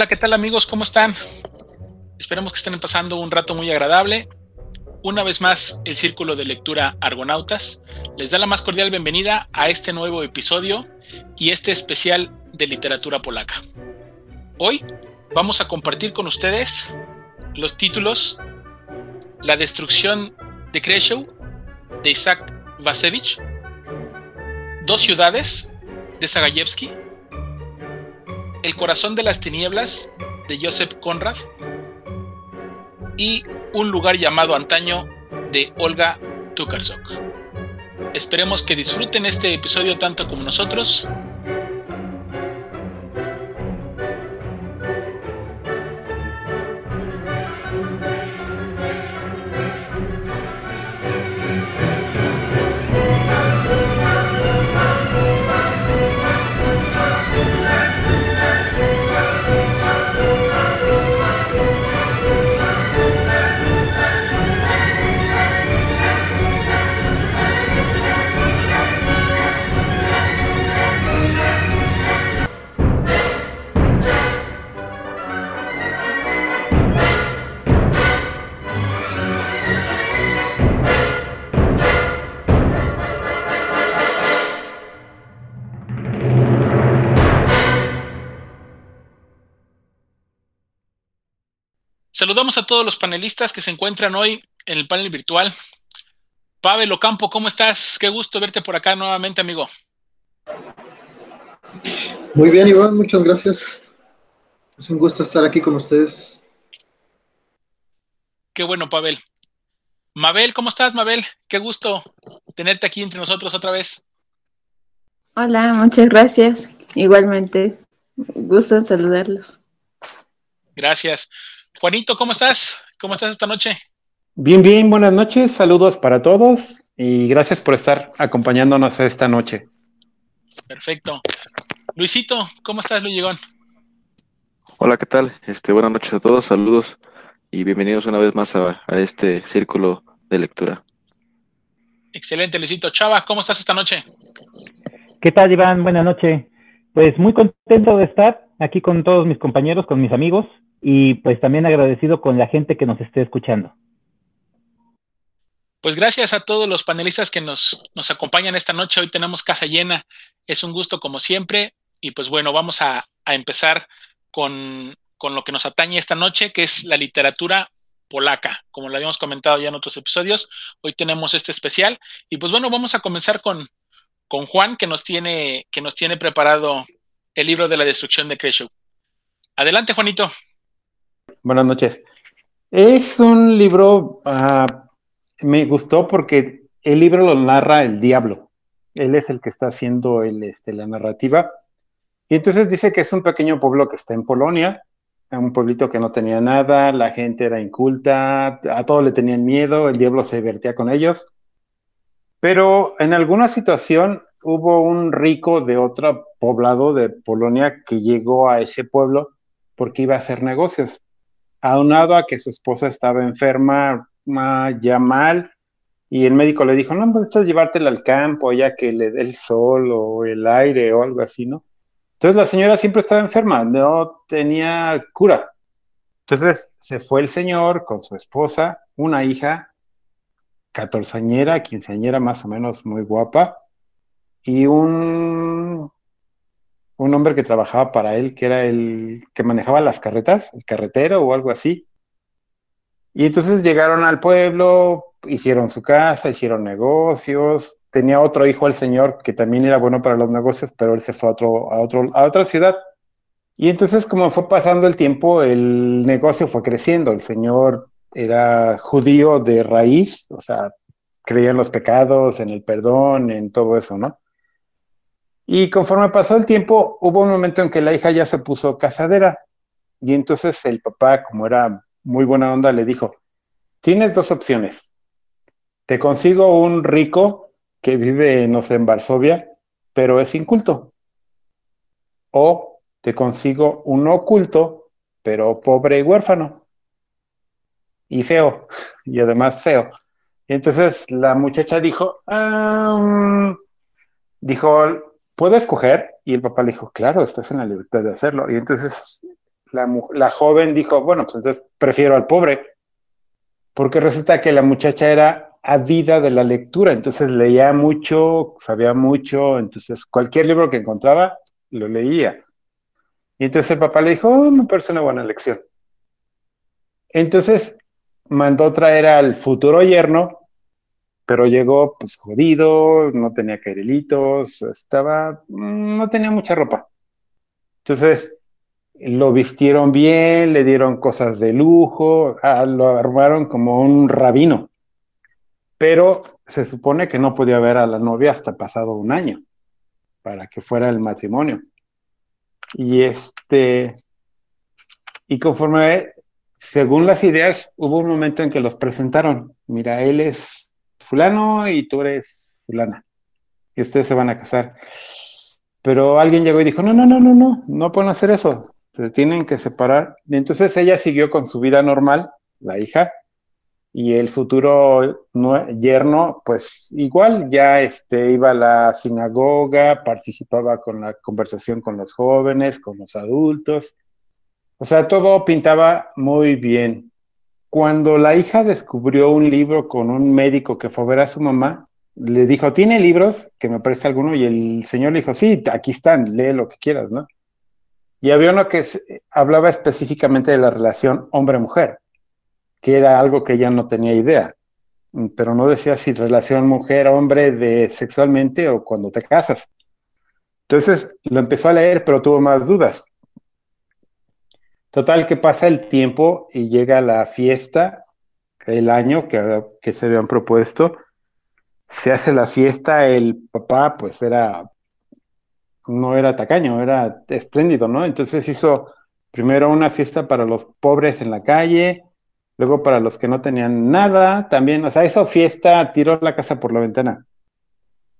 Hola, ¿qué tal amigos? ¿Cómo están? Esperemos que estén pasando un rato muy agradable. Una vez más, el Círculo de Lectura Argonautas les da la más cordial bienvenida a este nuevo episodio y este especial de literatura polaca. Hoy vamos a compartir con ustedes los títulos La destrucción de Kreshew de Isaac Vasevich, Dos ciudades de Zagayevsky, El corazón de las tinieblas de Joseph Conrad y Un lugar llamado antaño de Olga Tukarsok. Esperemos que disfruten este episodio tanto como nosotros Saludamos a todos los panelistas que se encuentran hoy en el panel virtual. Pavel Ocampo, ¿cómo estás? Qué gusto verte por acá nuevamente, amigo. Muy bien, Iván, muchas gracias. Es un gusto estar aquí con ustedes. Qué bueno, Pavel. Mabel, ¿cómo estás, Mabel? Qué gusto tenerte aquí entre nosotros otra vez. Hola, muchas gracias. Igualmente, gusto en saludarlos. Gracias. Juanito, ¿cómo estás? ¿Cómo estás esta noche? Bien, bien, buenas noches, saludos para todos y gracias por estar acompañándonos esta noche. Perfecto. Luisito, ¿cómo estás, Luis Llegón? Hola, ¿qué tal? Este, buenas noches a todos, saludos y bienvenidos una vez más a, a este círculo de lectura. Excelente, Luisito. Chava, ¿cómo estás esta noche? ¿Qué tal, Iván? Buenas noches. Pues muy contento de estar aquí con todos mis compañeros, con mis amigos y pues también agradecido con la gente que nos esté escuchando. Pues gracias a todos los panelistas que nos, nos acompañan esta noche. Hoy tenemos casa llena. Es un gusto como siempre. Y pues bueno, vamos a, a empezar con, con lo que nos atañe esta noche, que es la literatura polaca, como lo habíamos comentado ya en otros episodios. Hoy tenemos este especial. Y pues bueno, vamos a comenzar con, con Juan, que nos, tiene, que nos tiene preparado el libro de la destrucción de Kreshew. Adelante, Juanito. Buenas noches. Es un libro, uh, me gustó porque el libro lo narra el diablo. Él es el que está haciendo el, este, la narrativa. Y entonces dice que es un pequeño pueblo que está en Polonia, un pueblito que no tenía nada, la gente era inculta, a todo le tenían miedo, el diablo se divertía con ellos. Pero en alguna situación hubo un rico de otro poblado de Polonia que llegó a ese pueblo porque iba a hacer negocios aunado a que su esposa estaba enferma, ya mal, y el médico le dijo, no, puedes llevártela al campo, ya que le dé el sol o el aire o algo así, ¿no? Entonces la señora siempre estaba enferma, no tenía cura. Entonces se fue el señor con su esposa, una hija, catorceañera, quinceañera más o menos muy guapa, y un un hombre que trabajaba para él, que era el que manejaba las carretas, el carretero o algo así. Y entonces llegaron al pueblo, hicieron su casa, hicieron negocios. Tenía otro hijo el señor que también era bueno para los negocios, pero él se fue a, otro, a, otro, a otra ciudad. Y entonces, como fue pasando el tiempo, el negocio fue creciendo. El señor era judío de raíz, o sea, creía en los pecados, en el perdón, en todo eso, ¿no? Y conforme pasó el tiempo, hubo un momento en que la hija ya se puso casadera. Y entonces el papá, como era muy buena onda, le dijo, tienes dos opciones. Te consigo un rico que vive, no sé, en Varsovia, pero es inculto. O te consigo un oculto, pero pobre y huérfano. Y feo, y además feo. Y entonces la muchacha dijo, ah, dijo, ¿puedo escoger? Y el papá le dijo, claro, estás en la libertad de hacerlo. Y entonces la, joven dijo, bueno, pues entonces prefiero al pobre, porque resulta que la muchacha era avida de la lectura, entonces leía mucho, sabía mucho, entonces cualquier libro que encontraba lo leía. Y entonces el papá le dijo, oh, me parece una buena lección. Entonces mandó traer al futuro yerno, pero llegó pues jodido, no tenía caerelitos, estaba, mm, no tenía mucha ropa. Entonces lo vistieron bien, le dieron cosas de lujo, ah, lo armaron como un rabino. Pero se supone que no podía ver a la novia hasta pasado un año para que fuera el matrimonio. Y este, y conforme, según las ideas, hubo un momento en que los presentaron. Mira, él es fulano y tú eres fulana. Y ustedes se van a casar. Pero alguien llegó y dijo, no, no, no, no, no, no pueden hacer eso. Se tienen que separar. Y entonces ella siguió con su vida normal, la hija, y el futuro yerno, pues igual ya este, iba a la sinagoga, participaba con la conversación con los jóvenes, con los adultos. O sea, todo pintaba muy bien. Cuando la hija descubrió un libro con un médico que fue a ver a su mamá, le dijo, ¿tiene libros? Que me parece alguno. Y el señor le dijo, sí, aquí están, lee lo que quieras, ¿no? Y había uno que hablaba específicamente de la relación hombre-mujer que era algo que ella no tenía idea, pero no decía si relación mujer-hombre de sexualmente o cuando te casas. Entonces lo empezó a leer, pero tuvo más dudas. Total, que pasa el tiempo y llega la fiesta, el año que, se habían propuesto, se hace la fiesta, el papá pues era, no era tacaño, era espléndido, ¿no? Entonces hizo primero una fiesta para los pobres en la calle, Luego, para los que no tenían nada, también, o sea, esa fiesta tiró la casa por la ventana.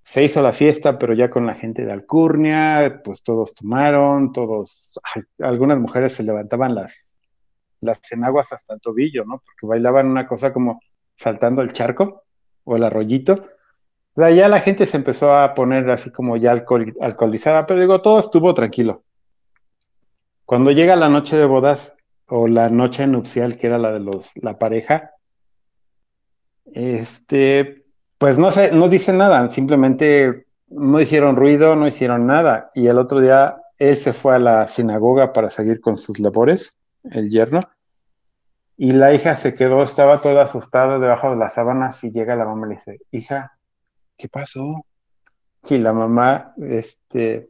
Se hizo la fiesta, pero ya con la gente de Alcurnia, pues todos tomaron, todos, algunas mujeres se levantaban las, las enaguas hasta el tobillo, ¿no? Porque bailaban una cosa como saltando el charco o el arroyito. O sea, ya la gente se empezó a poner así como ya alcoholizada, pero digo, todo estuvo tranquilo. Cuando llega la noche de bodas, o la noche nupcial, que era la de los, la pareja, este, pues no sé, no dicen nada, simplemente no hicieron ruido, no hicieron nada. Y el otro día él se fue a la sinagoga para seguir con sus labores, el yerno, y la hija se quedó, estaba toda asustada debajo de las sábanas y llega la mamá y le dice, hija, ¿qué pasó? Y la mamá, este,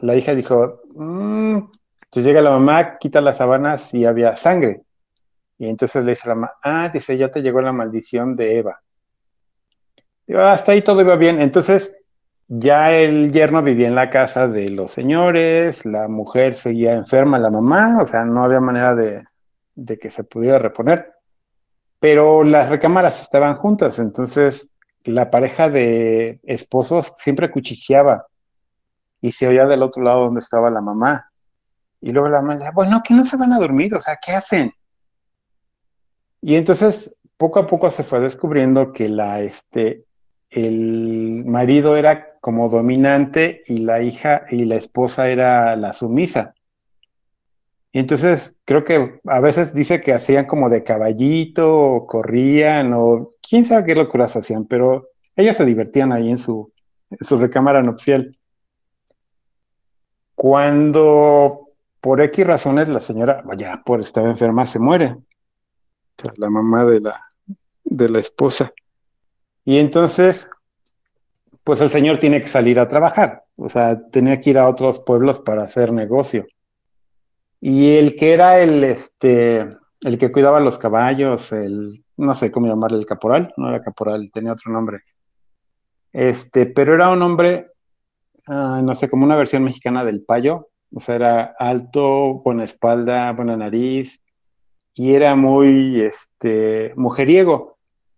la hija dijo, mmm, entonces llega la mamá, quita las sábanas y había sangre. Y entonces le dice la mamá, ah, dice, ya te llegó la maldición de Eva. Hasta ahí todo iba bien. Entonces, ya el yerno vivía en la casa de los señores, la mujer seguía enferma, la mamá, o sea, no había manera de, de que se pudiera reponer. Pero las recámaras estaban juntas, entonces la pareja de esposos siempre cuchicheaba y se oía del otro lado donde estaba la mamá. Y luego la mamá bueno, que no se van a dormir, o sea, ¿qué hacen? Y entonces, poco a poco se fue descubriendo que la, este, el marido era como dominante y la hija y la esposa era la sumisa. Y entonces creo que a veces dice que hacían como de caballito, o corrían, o quién sabe qué locuras hacían, pero ellos se divertían ahí en su, su recámara nupcial. Cuando por X razones la señora, vaya, por estar enferma, se muere. O sea, la mamá de la, de la esposa. Y entonces, pues el señor tiene que salir a trabajar. O sea, tenía que ir a otros pueblos para hacer negocio. Y el que era el, este, el que cuidaba los caballos, el, no sé cómo llamarle, el caporal, no era caporal, tenía otro nombre. Este, pero era un hombre, ah, no sé, como una versión mexicana del payo, o sea, era alto, buena espalda, buena nariz, y era muy este, mujeriego.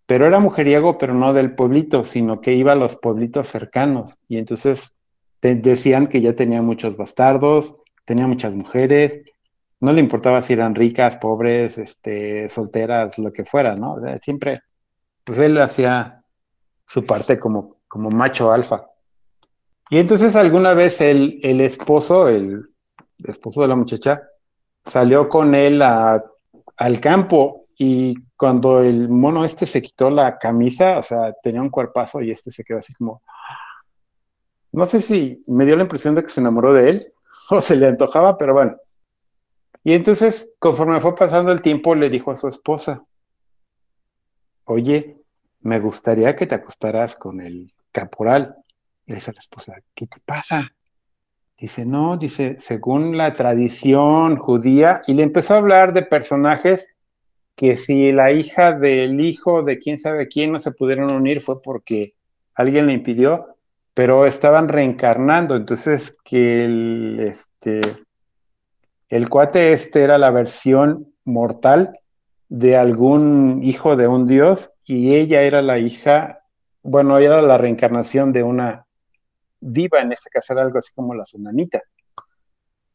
Pero era mujeriego, pero no del pueblito, sino que iba a los pueblitos cercanos. Y entonces decían que ya tenía muchos bastardos, tenía muchas mujeres, no le importaba si eran ricas, pobres, este, solteras, lo que fuera, ¿no? siempre, pues él hacía su parte como, como macho alfa. Y entonces alguna vez el, el esposo, el esposo de la muchacha, salió con él al campo y cuando el mono este se quitó la camisa, o sea, tenía un cuerpazo y este se quedó así como, no sé si me dio la impresión de que se enamoró de él o se le antojaba, pero bueno. Y entonces, conforme fue pasando el tiempo, le dijo a su esposa, oye, me gustaría que te acostaras con el caporal. Le dice a la esposa, ¿qué te pasa? Dice, no, dice, según la tradición judía, y le empezó a hablar de personajes que si la hija del hijo de quién sabe quién no se pudieron unir fue porque alguien le impidió, pero estaban reencarnando, entonces que el, este, el cuate este era la versión mortal de algún hijo de un dios y ella era la hija, bueno, era la reencarnación de una diva, en este caso era algo así como la sunanita.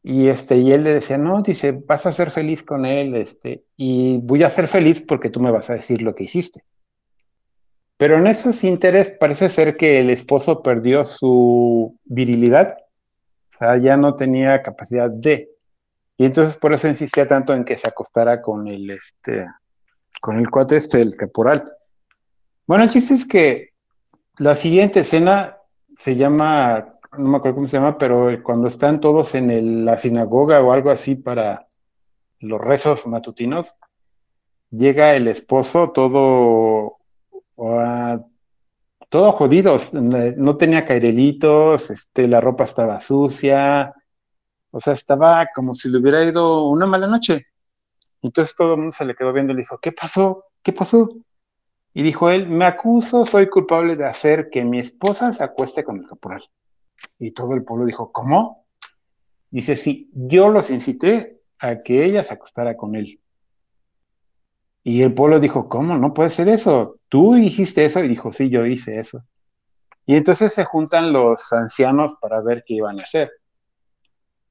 Y, este, y él le decía, no, dice, vas a ser feliz con él, este, y voy a ser feliz porque tú me vas a decir lo que hiciste. Pero en esos interés parece ser que el esposo perdió su virilidad, o sea, ya no tenía capacidad de. Y entonces por eso insistía tanto en que se acostara con el, este, con el cuate este, el caporal. Bueno, el chiste es que la siguiente escena se llama no me acuerdo cómo se llama, pero cuando están todos en la sinagoga o algo así para los rezos matutinos, llega el esposo todo, todo jodido, no tenía cairelitos, este, la ropa estaba sucia, o sea, estaba como si le hubiera ido una mala noche. Entonces todo el mundo se le quedó viendo y le dijo, ¿qué pasó? ¿Qué pasó? Y dijo él, me acuso, soy culpable de hacer que mi esposa se acueste con el caporal. Y todo el pueblo dijo, ¿cómo? Dice, sí, yo los incité a que ella se acostara con él. Y el pueblo dijo, ¿cómo? No puede ser eso. ¿Tú hiciste eso? Y dijo, sí, yo hice eso. Y entonces se juntan los ancianos para ver qué iban a hacer.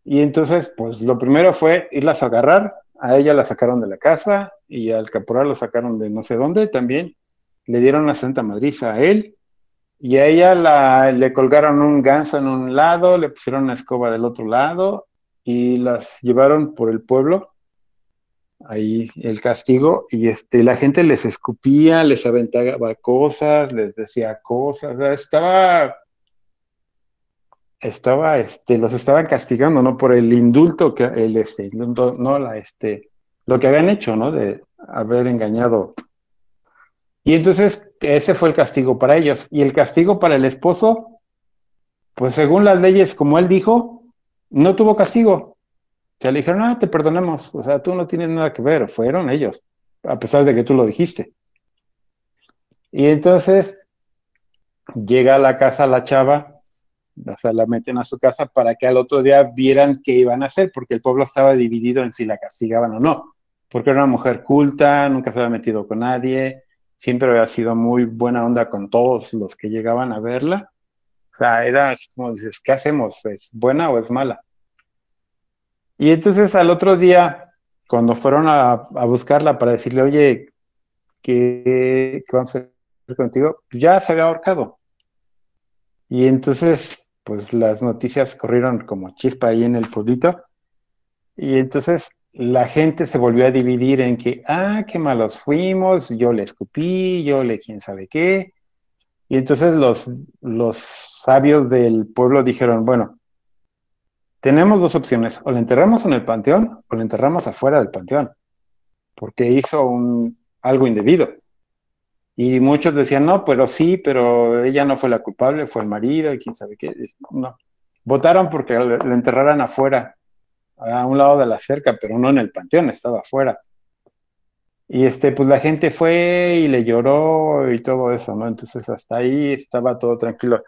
Y entonces, pues lo primero fue irlas a agarrar. A ella la sacaron de la casa y al caporal lo sacaron de no sé dónde también. Le dieron la santa madriza a él y a ella la, le colgaron un ganso en un lado, le pusieron una escoba del otro lado y las llevaron por el pueblo, ahí el castigo, y este, la gente les escupía, les aventaba cosas, les decía cosas, estaba, estaba, este, los estaban castigando, ¿no? Por el indulto que, el, este, no, la, este, lo que habían hecho, ¿no? De haber engañado y entonces ese fue el castigo para ellos. Y el castigo para el esposo, pues según las leyes, como él dijo, no tuvo castigo. O sea, le dijeron, ah, te perdonamos. O sea, tú no tienes nada que ver. Fueron ellos, a pesar de que tú lo dijiste. Y entonces llega a la casa la chava, o sea, la meten a su casa para que al otro día vieran qué iban a hacer, porque el pueblo estaba dividido en si la castigaban o no. Porque era una mujer culta, nunca se había metido con nadie, siempre había sido muy buena onda con todos los que llegaban a verla. O sea, era como dices, ¿qué hacemos? ¿Es buena o es mala? Y entonces al otro día, cuando fueron a, buscarla para decirle, oye, ¿qué, vamos a hacer contigo? Ya se había ahorcado. Y entonces, pues las noticias corrieron como chispa ahí en el pueblito. Y entonces la gente se volvió a dividir en que, ah, qué malos fuimos, yo le escupí, yo le quién sabe qué. Y entonces los, los sabios del pueblo dijeron, bueno, tenemos dos opciones, o le enterramos en el panteón o le enterramos afuera del panteón, porque hizo un, algo indebido. Y muchos decían, no, pero sí, pero ella no fue la culpable, fue el marido y quién sabe qué. No, votaron porque le enterraran afuera a un lado de la cerca, pero no en el panteón, estaba afuera. Y este, pues la gente fue y le lloró y todo eso, ¿no? Entonces hasta ahí estaba todo tranquilo.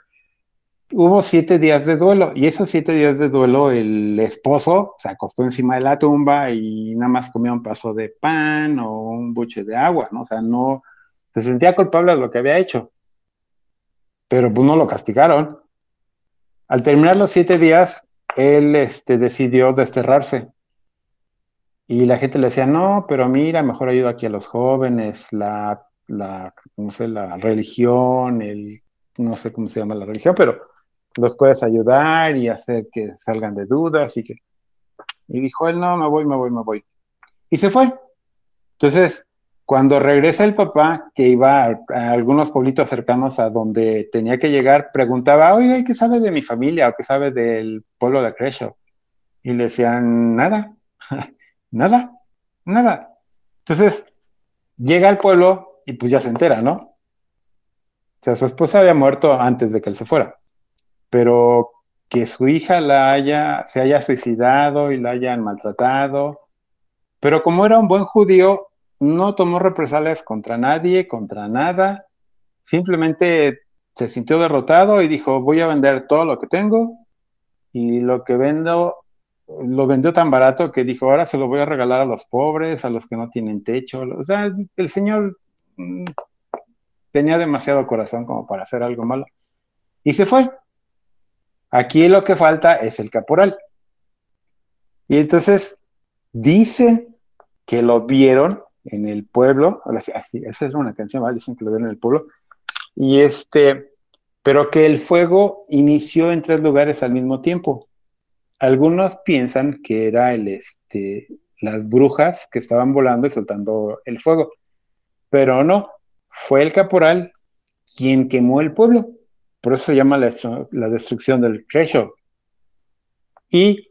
Hubo siete días de duelo y esos siete días de duelo el esposo se acostó encima de la tumba y nada más comía un paso de pan o un buche de agua, ¿no? O sea, no se sentía culpable de lo que había hecho, pero pues no lo castigaron. Al terminar los siete días, él este, decidió desterrarse. Y la gente le decía, no, pero mira, mejor ayuda aquí a los jóvenes, la, la, no sé, la religión, el, no sé cómo se llama la religión, pero los puedes ayudar y hacer que salgan de dudas y que... Y dijo él, no, me voy, me voy, me voy. Y se fue. Entonces, cuando regresa el papá, que iba a, algunos pueblitos cercanos a donde tenía que llegar, preguntaba, oye, ¿qué sabe de mi familia o qué sabe del pueblo de Cresho? Y le decían, nada, nada, nada. Entonces, llega al pueblo y pues ya se entera, ¿no? O sea, su esposa había muerto antes de que él se fuera, pero que su hija la haya, se haya suicidado y la hayan maltratado, pero como era un buen judío, no tomó represalias contra nadie, contra nada, simplemente se sintió derrotado y dijo, voy a vender todo lo que tengo y lo que vendo lo vendió tan barato que dijo, ahora se lo voy a regalar a los pobres, a los que no tienen techo. O sea, el señor mm, tenía demasiado corazón como para hacer algo malo. Y se fue. Aquí lo que falta es el caporal. Y entonces dicen que lo vieron en el pueblo, así, esa es una canción, dicen que lo vieron en el pueblo, y este, pero que el fuego inició en tres lugares al mismo tiempo. Algunos piensan que era el, este, las brujas que estaban volando y soltando el fuego, pero no, fue el caporal quien quemó el pueblo. Por eso se llama la, destrucción del Treasure. Y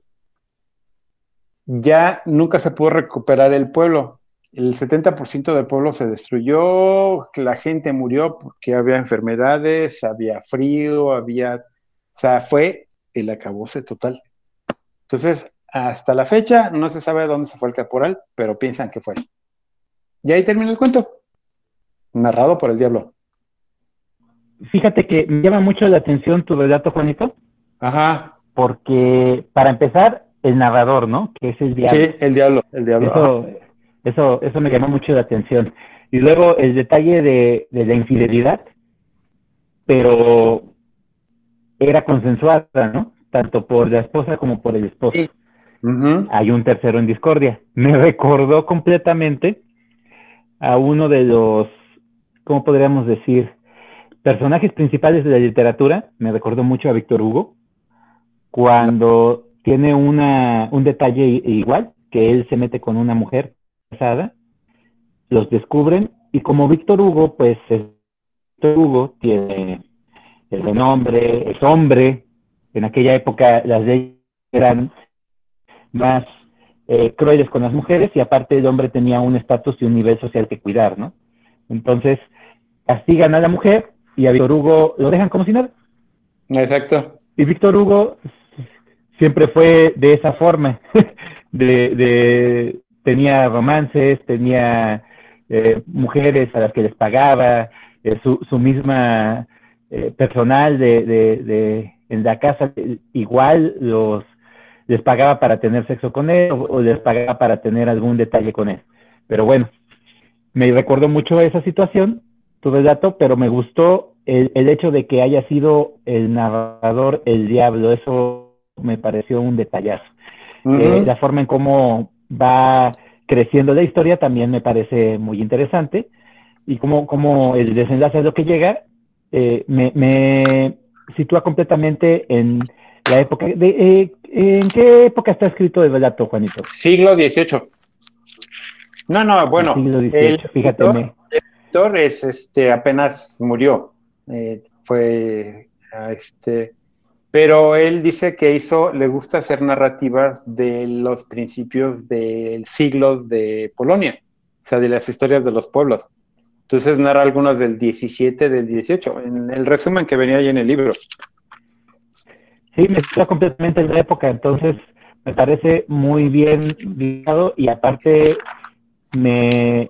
ya nunca se pudo recuperar el pueblo. El 70% del pueblo se destruyó, la gente murió porque había enfermedades, había frío, había... O sea, fue el acabose total. Entonces, hasta la fecha no se sabe dónde se fue el caporal, pero piensan que fue. Y ahí termina el cuento. Narrado por el diablo. Fíjate que me llama mucho la atención tu relato, Juanito. Ajá. Porque, para empezar, el narrador, ¿no? Que es el diablo. Sí, el diablo, el diablo. Eso, eso, eso me llamó mucho la atención. Y luego el detalle de, de la infidelidad, pero era consensuada, ¿no? tanto por la esposa como por el esposo. Hay un tercero en discordia. Me recordó completamente a uno de los, ¿cómo podríamos decir? Personajes principales de la literatura. Me recordó mucho a Víctor Hugo, cuando tiene una, un detalle igual, que él se mete con una mujer casada, los descubren, y como Víctor Hugo, pues Víctor Hugo tiene el renombre, es hombre, en aquella época las leyes eran más eh, crueles con las mujeres y aparte el hombre tenía un estatus y un nivel social que cuidar, ¿no? Entonces, castigan a la mujer y a Víctor Hugo lo dejan como si nada. Exacto. Y Víctor Hugo siempre fue de esa forma, de, tenía romances, tenía eh, mujeres a las que les pagaba, eh, su, su misma personal de, en la casa igual los les pagaba para tener sexo con él o, les pagaba para tener algún detalle con él. Pero bueno, me recordó mucho esa situación, tu dato, pero me gustó el, hecho de que haya sido el narrador el diablo, eso me pareció un detallazo. Eh, la forma en cómo va creciendo la historia también me parece muy interesante y cómo, cómo el desenlace es lo que llega, eh, me, me, sitúa completamente en la época. De, eh, ¿En qué época está escrito el relato, Juanito? Siglo XVIII. No, no, bueno. Siglo XVIII, fíjate. El es, este, apenas murió. Eh, fue, este, pero él dice que hizo, le gusta hacer narrativas de los principios de siglos de Polonia, o sea, de las historias de los pueblos. Entonces narra algunos del 17, del 18, en el resumen que venía ahí en el libro. Sí, me está completamente en la época, entonces me parece muy bien guiado y aparte me,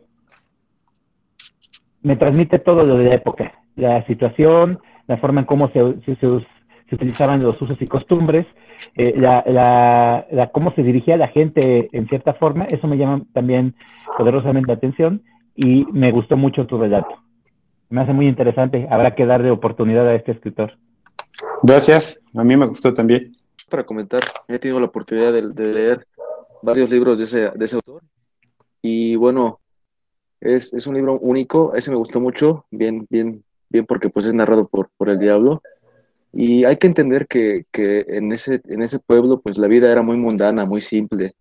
me transmite todo lo de la época, la situación, la forma en cómo se, se, utilizaban los usos y costumbres, eh, la, la, la, cómo se dirigía la gente en cierta forma, eso me llama también poderosamente la atención y me gustó mucho tu relato. Me hace muy interesante. Habrá que darle oportunidad a este escritor. Gracias. A mí me gustó también. Para comentar, he tenido la oportunidad de, leer varios libros de ese, de ese, autor. Y bueno, es, es, un libro único. Ese me gustó mucho. Bien, bien, bien porque pues es narrado por, por el diablo. Y hay que entender que, que en, ese, en ese pueblo pues la vida era muy mundana, muy simple.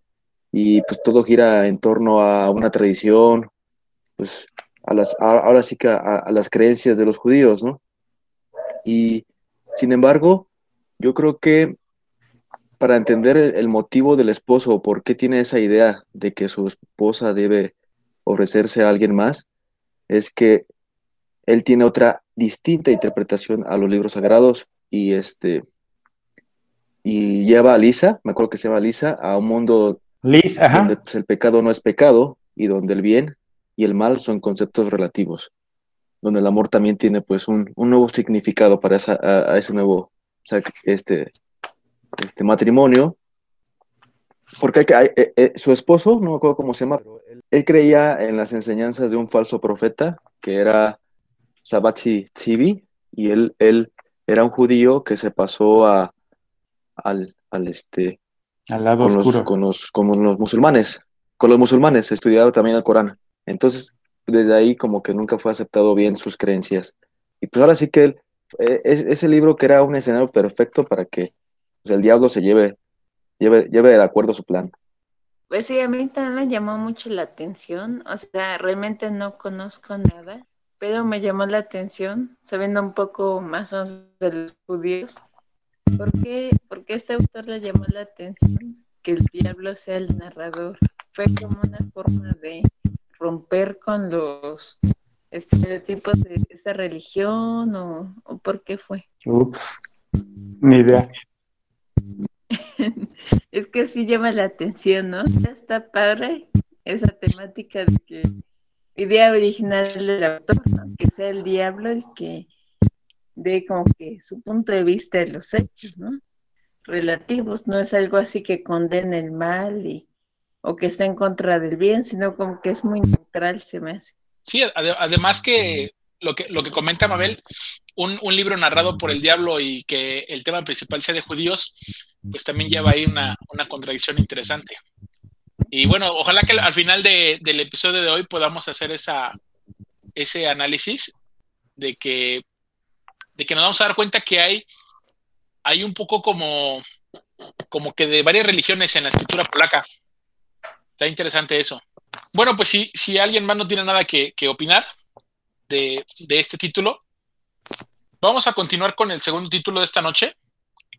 y pues todo gira en torno a una tradición, pues a las, ahora sí que a, las creencias de los judíos, ¿no? Y sin embargo, yo creo que para entender el, motivo del esposo por qué tiene esa idea de que su esposa debe ofrecerse a alguien más, es que él tiene otra distinta interpretación a los libros sagrados y este y lleva a Lisa, me acuerdo que se llama Lisa, a un mundo donde pues, el pecado no es pecado y donde el bien y el mal son conceptos relativos, donde el amor también tiene pues un, nuevo significado para esa, a, ese nuevo este, este matrimonio, porque hay, eh, eh, su esposo, no me acuerdo cómo se llama, él, creía en las enseñanzas de un falso profeta que era Sabatzi Tzivi, y él, él era un judío que se pasó a, al, al este, al lado con oscuro. Los, con, los, con los musulmanes, con los musulmanes, estudiaba también el Corán. Entonces, desde ahí como que nunca fue aceptado bien sus creencias. Y pues ahora sí que él, e, ese libro que era un escenario perfecto para que pues, el diablo se lleve, lleve, lleve de acuerdo su plan. Pues sí, a mí también me llamó mucho la atención, o sea, realmente no conozco nada, pero me llamó la atención, sabiendo un poco más de los judíos, ¿por qué, porque este autor le llamó la atención que el diablo sea el narrador? Fue como una forma de romper con los estereotipos de esta religión o, por qué fue? Ups, ni idea. es que sí llama la atención, ¿no? está padre esa temática de que idea original del autor, que sea el diablo el que dé como que su punto de vista de los hechos, ¿no? Relativos, no es algo así que condene el mal y o que está en contra del bien, sino como que es muy neutral, se me hace. Sí, además que lo que, lo que comenta Mabel, un, libro narrado por el diablo y que el tema principal sea de judíos, pues también lleva ahí una, contradicción interesante. Y bueno, ojalá que al final del episodio de hoy podamos hacer esa, ese análisis de que, de que nos vamos a dar cuenta que hay, hay un poco como, como que de varias religiones en la escritura polaca. Está interesante eso. Bueno, pues si, si alguien más no tiene nada que, opinar de, este título, vamos a continuar con el segundo título de esta noche,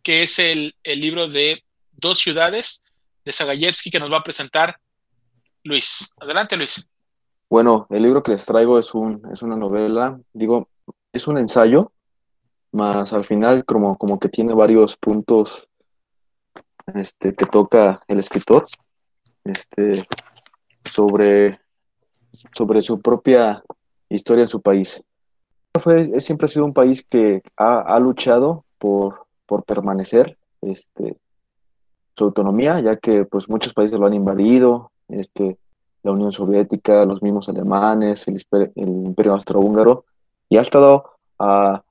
que es el, libro de Dos ciudades de Sagayevsky que nos va a presentar Luis. Adelante, Luis. Bueno, el libro que les traigo es, un, es una novela, digo, es un ensayo, más al final como, como que tiene varios puntos este, que toca el escritor este, sobre, sobre su propia historia en su país. Fue, siempre ha sido un país que ha, luchado por, por permanecer este, su autonomía, ya que pues, muchos países lo han invadido, este, la Unión Soviética, los mismos alemanes, el, el Imperio Austrohúngaro, y ha estado a,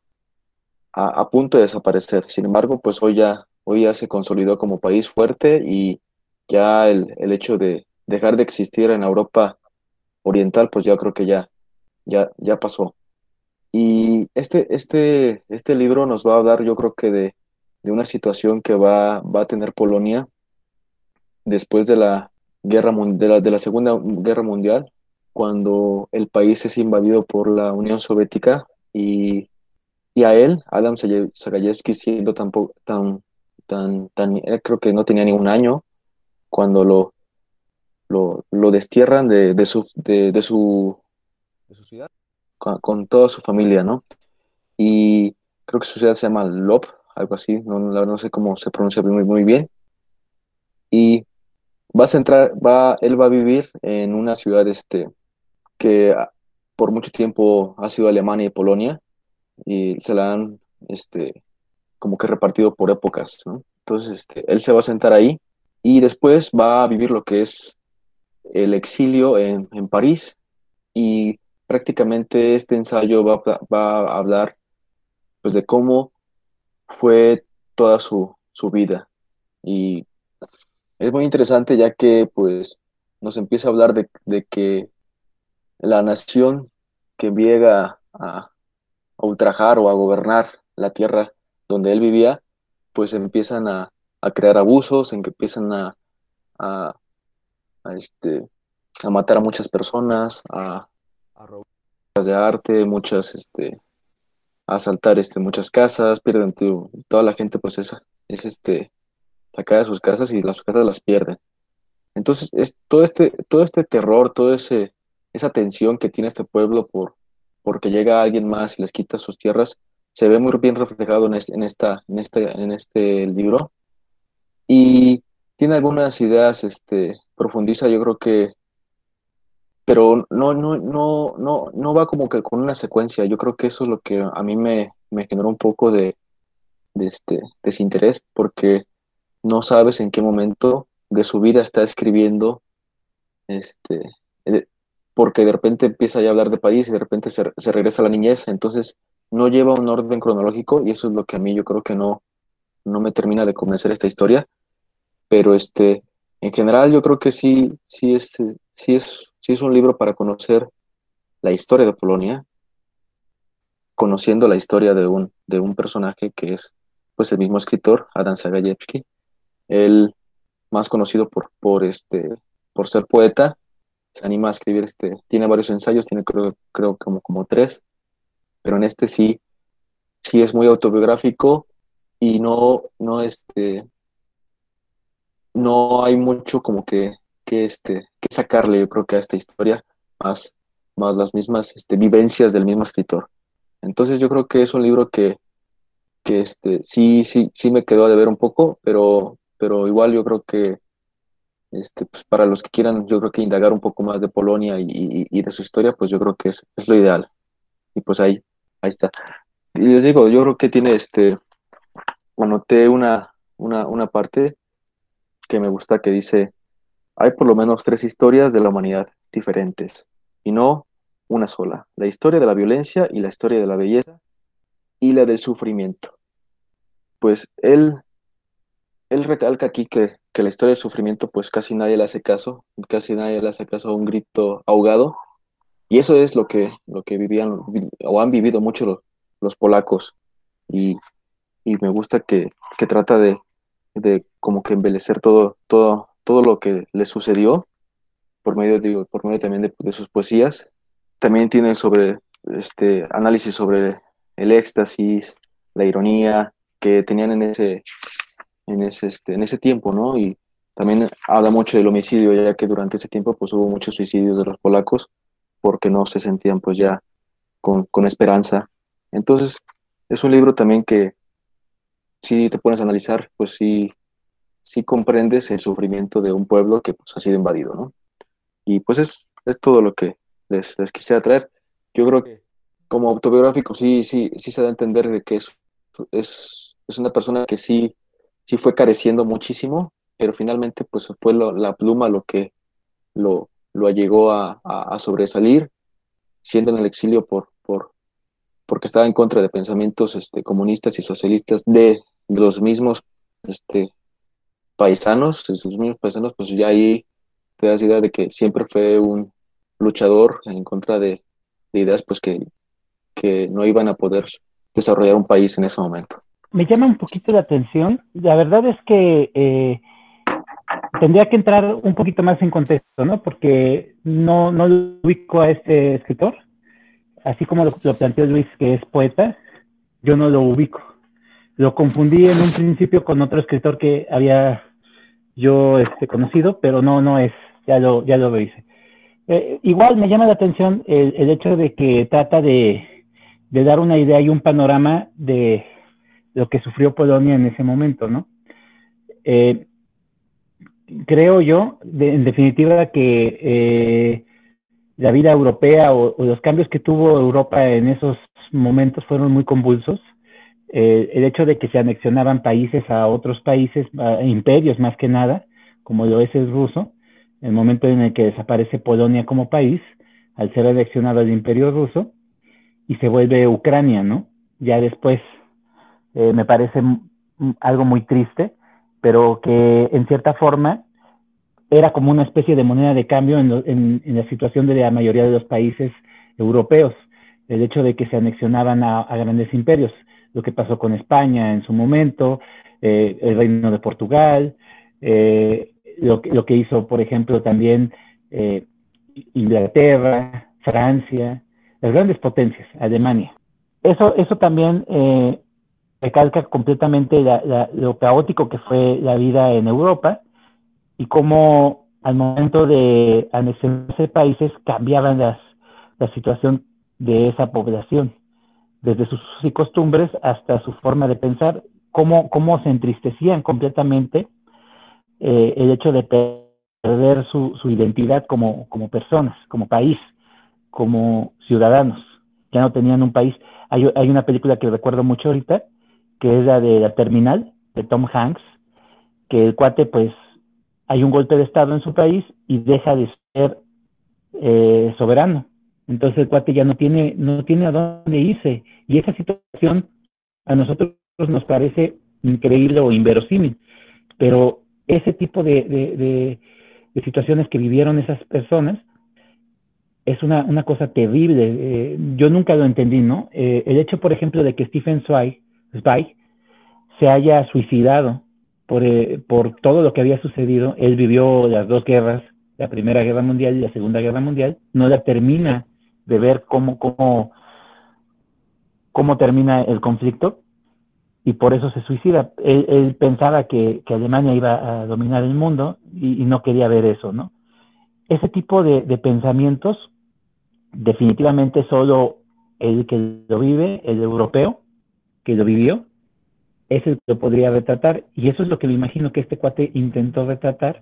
a, punto de desaparecer. Sin embargo, pues hoy ya, hoy ya se consolidó como país fuerte y ya el, el hecho de dejar de existir en Europa Oriental, pues ya creo que ya, ya, ya pasó. Y este, este, este libro nos va a hablar, yo creo que de, de una situación que va, va a tener Polonia después de la guerra de la, de la Segunda Guerra Mundial, cuando el país es invadido por la Unión Soviética y, y a él, Adam Sagayevsky, siendo tan, tan, tan, tan, creo que no tenía ni un año, cuando lo, lo, destierran de, de, su, de, su, ciudad con, toda su familia, ¿no? Y creo que su ciudad se llama Lop, algo así, no, no sé cómo se pronuncia muy, muy bien. Y va a entrar, va, él va a vivir en una ciudad este, que por mucho tiempo ha sido Alemania y Polonia, y se la han este, como que repartido por épocas, ¿no? Entonces, este, él se va a sentar ahí y después va a vivir lo que es el exilio en, París y prácticamente este ensayo va, a hablar pues, de cómo fue toda su, vida. Y es muy interesante ya que pues nos empieza a hablar de, que la nación que llega a, a, ultrajar o a gobernar la tierra donde él vivía, pues empiezan a, a crear abusos, en que empiezan a, a, este, a matar a muchas personas, a, a robar de arte, muchas, este, asaltar este, muchas casas, pierden tu- toda la gente pues es, es este, sacada de sus casas y las casas las pierden. Entonces, es todo este, todo este terror, ese, esa tensión que tiene este pueblo por, porque llega alguien más y les quita sus tierras, se ve muy bien reflejado en este, en esta, en este, en este libro. Y tiene algunas ideas, este, profundiza, yo creo que, pero no, no, no, no, no va como que con una secuencia. Yo creo que eso es lo que a mí me, me generó un poco de, de este desinterés, porque no sabes en qué momento de su vida está escribiendo, este, eh, porque de repente empieza ya a hablar de país y de repente se, se regresa a la niñez, entonces no lleva un orden cronológico y eso es lo que a mí yo creo que no, no me termina de convencer esta historia, pero este, en general yo creo que sí, sí es, sí es, sí es un libro para conocer la historia de Polonia, conociendo la historia de un, de un personaje que es pues el mismo escritor, Adam Zagajewski, él más conocido por, por, este, por ser poeta, se anima a escribir, este, tiene varios ensayos, tiene creo, creo como, como tres, pero en este sí, sí es muy autobiográfico y no, no, este, no hay mucho como que, que, este, que sacarle, yo creo que a esta historia, más, más las mismas este, vivencias del mismo escritor. Entonces yo creo que es un libro que, que este, sí, sí, sí me quedó a deber un poco, pero, pero igual yo creo que este, pues para los que quieran, yo creo que indagar un poco más de Polonia y, y- de su historia, pues yo creo que es, es lo ideal. Y pues ahí, ahí está. Y les digo, yo creo que tiene este, anoté una, una, una parte que me gusta que dice, hay por lo menos tres historias de la humanidad diferentes, y no una sola. La historia de la violencia y la historia de la belleza y la del sufrimiento. Pues él, él recalca aquí que, que la historia del sufrimiento, pues casi nadie le hace caso, casi nadie le hace caso a un grito ahogado, y eso es lo que, lo que vivían o han vivido mucho los, los polacos, y, y me gusta que, que trata de, de como que embellecer todo, todo, todo lo que le sucedió por medio, por medio también de, de sus poesías. También tiene sobre este análisis sobre el éxtasis, la ironía que tenían en ese, en ese, este, en ese tiempo, ¿no? Y también habla mucho del homicidio, ya que durante ese tiempo pues hubo muchos suicidios de los polacos porque no se sentían pues ya con, con esperanza. Entonces, es un libro también que si te pones a analizar, pues sí, sí comprendes el sufrimiento de un pueblo que pues ha sido invadido, ¿no? Y pues es, es todo lo que les, les quisiera traer. Yo creo que como autobiográfico sí, sí, sí se da a entender de que es, es, es una persona que sí, sí fue careciendo muchísimo, pero finalmente pues fue lo- la pluma lo que lo, lo llegó a, a- a sobresalir, siendo en el exilio por, por, porque estaba en contra de pensamientos este, comunistas y socialistas de los mismos este, paisanos, sus mismos paisanos, pues ya ahí te das idea de que siempre fue un luchador en contra de, de ideas pues que, que no iban a poder desarrollar un país en ese momento. me llama un poquito la atención. La verdad es que eh, tendría que entrar un poquito más en contexto, ¿no? Porque no, no lo ubico a este escritor, así como lo planteó Luis, que es poeta, yo no lo ubico. Lo confundí en un principio con otro escritor que había yo este, conocido, pero no, no es, ya lo, ya lo hice. Eh, igual me llama la atención el, hecho de que trata de, dar una idea y un panorama de lo que sufrió Polonia en ese momento, ¿no? Eh, creo yo, en definitiva, que eh, la vida europea o los cambios que tuvo Europa en esos momentos fueron muy convulsos. Eh, el hecho de que se anexionaban países a otros países, imperios más que nada, como lo es el ruso, el momento en el que desaparece Polonia como país, al ser anexionado el imperio ruso, y se vuelve Ucrania, ¿no? Ya después eh, me parece algo muy triste, pero que en cierta forma era como una especie de moneda de cambio en, lo- en- en la situación de la mayoría de los países europeos, el hecho de que se anexionaban a grandes imperios, lo que pasó con España en su momento, eh, el reino de Portugal, eh, lo, que hizo, por ejemplo, también eh, Inglaterra, Francia, las grandes potencias, Alemania. Eso, eso también recalca completamente lo caótico que fue la vida en Europa y cómo al momento de anexionarse países cambiaban las, la situación de esa población, desde sus y costumbres hasta su forma de pensar, cómo, cómo se entristecían completamente eh, el hecho de perder su, su identidad como, como personas, como país, como ciudadanos. Ya no tenían un país. Hay, hay una película que recuerdo mucho ahorita, que es la de La Terminal, de Tom Hanks, que el cuate, pues, hay un golpe de Estado en su país y deja de ser eh, soberano. Entonces el cuate ya no tiene, no tiene a dónde irse. Y esa situación a nosotros nos parece increíble o inverosímil. Pero ese tipo de, de, de, situaciones que vivieron esas personas es una, una cosa terrible. Eh, yo nunca lo entendí, ¿no? Eh, el hecho, por ejemplo, de que Stephen Zweig, se haya suicidado por, eh, por todo lo que había sucedido, él vivió las dos guerras, la Primera Guerra Mundial y la Segunda Guerra Mundial, no la termina de ver cómo, cómo, cómo termina el conflicto y por eso se suicida. Él, pensaba que, Alemania iba a dominar el mundo y, no quería ver eso, ¿no? Ese tipo de, pensamientos, definitivamente solo el que lo vive, el europeo, que lo vivió, es el que lo podría retratar. Y eso es lo que me imagino que este cuate intentó retratar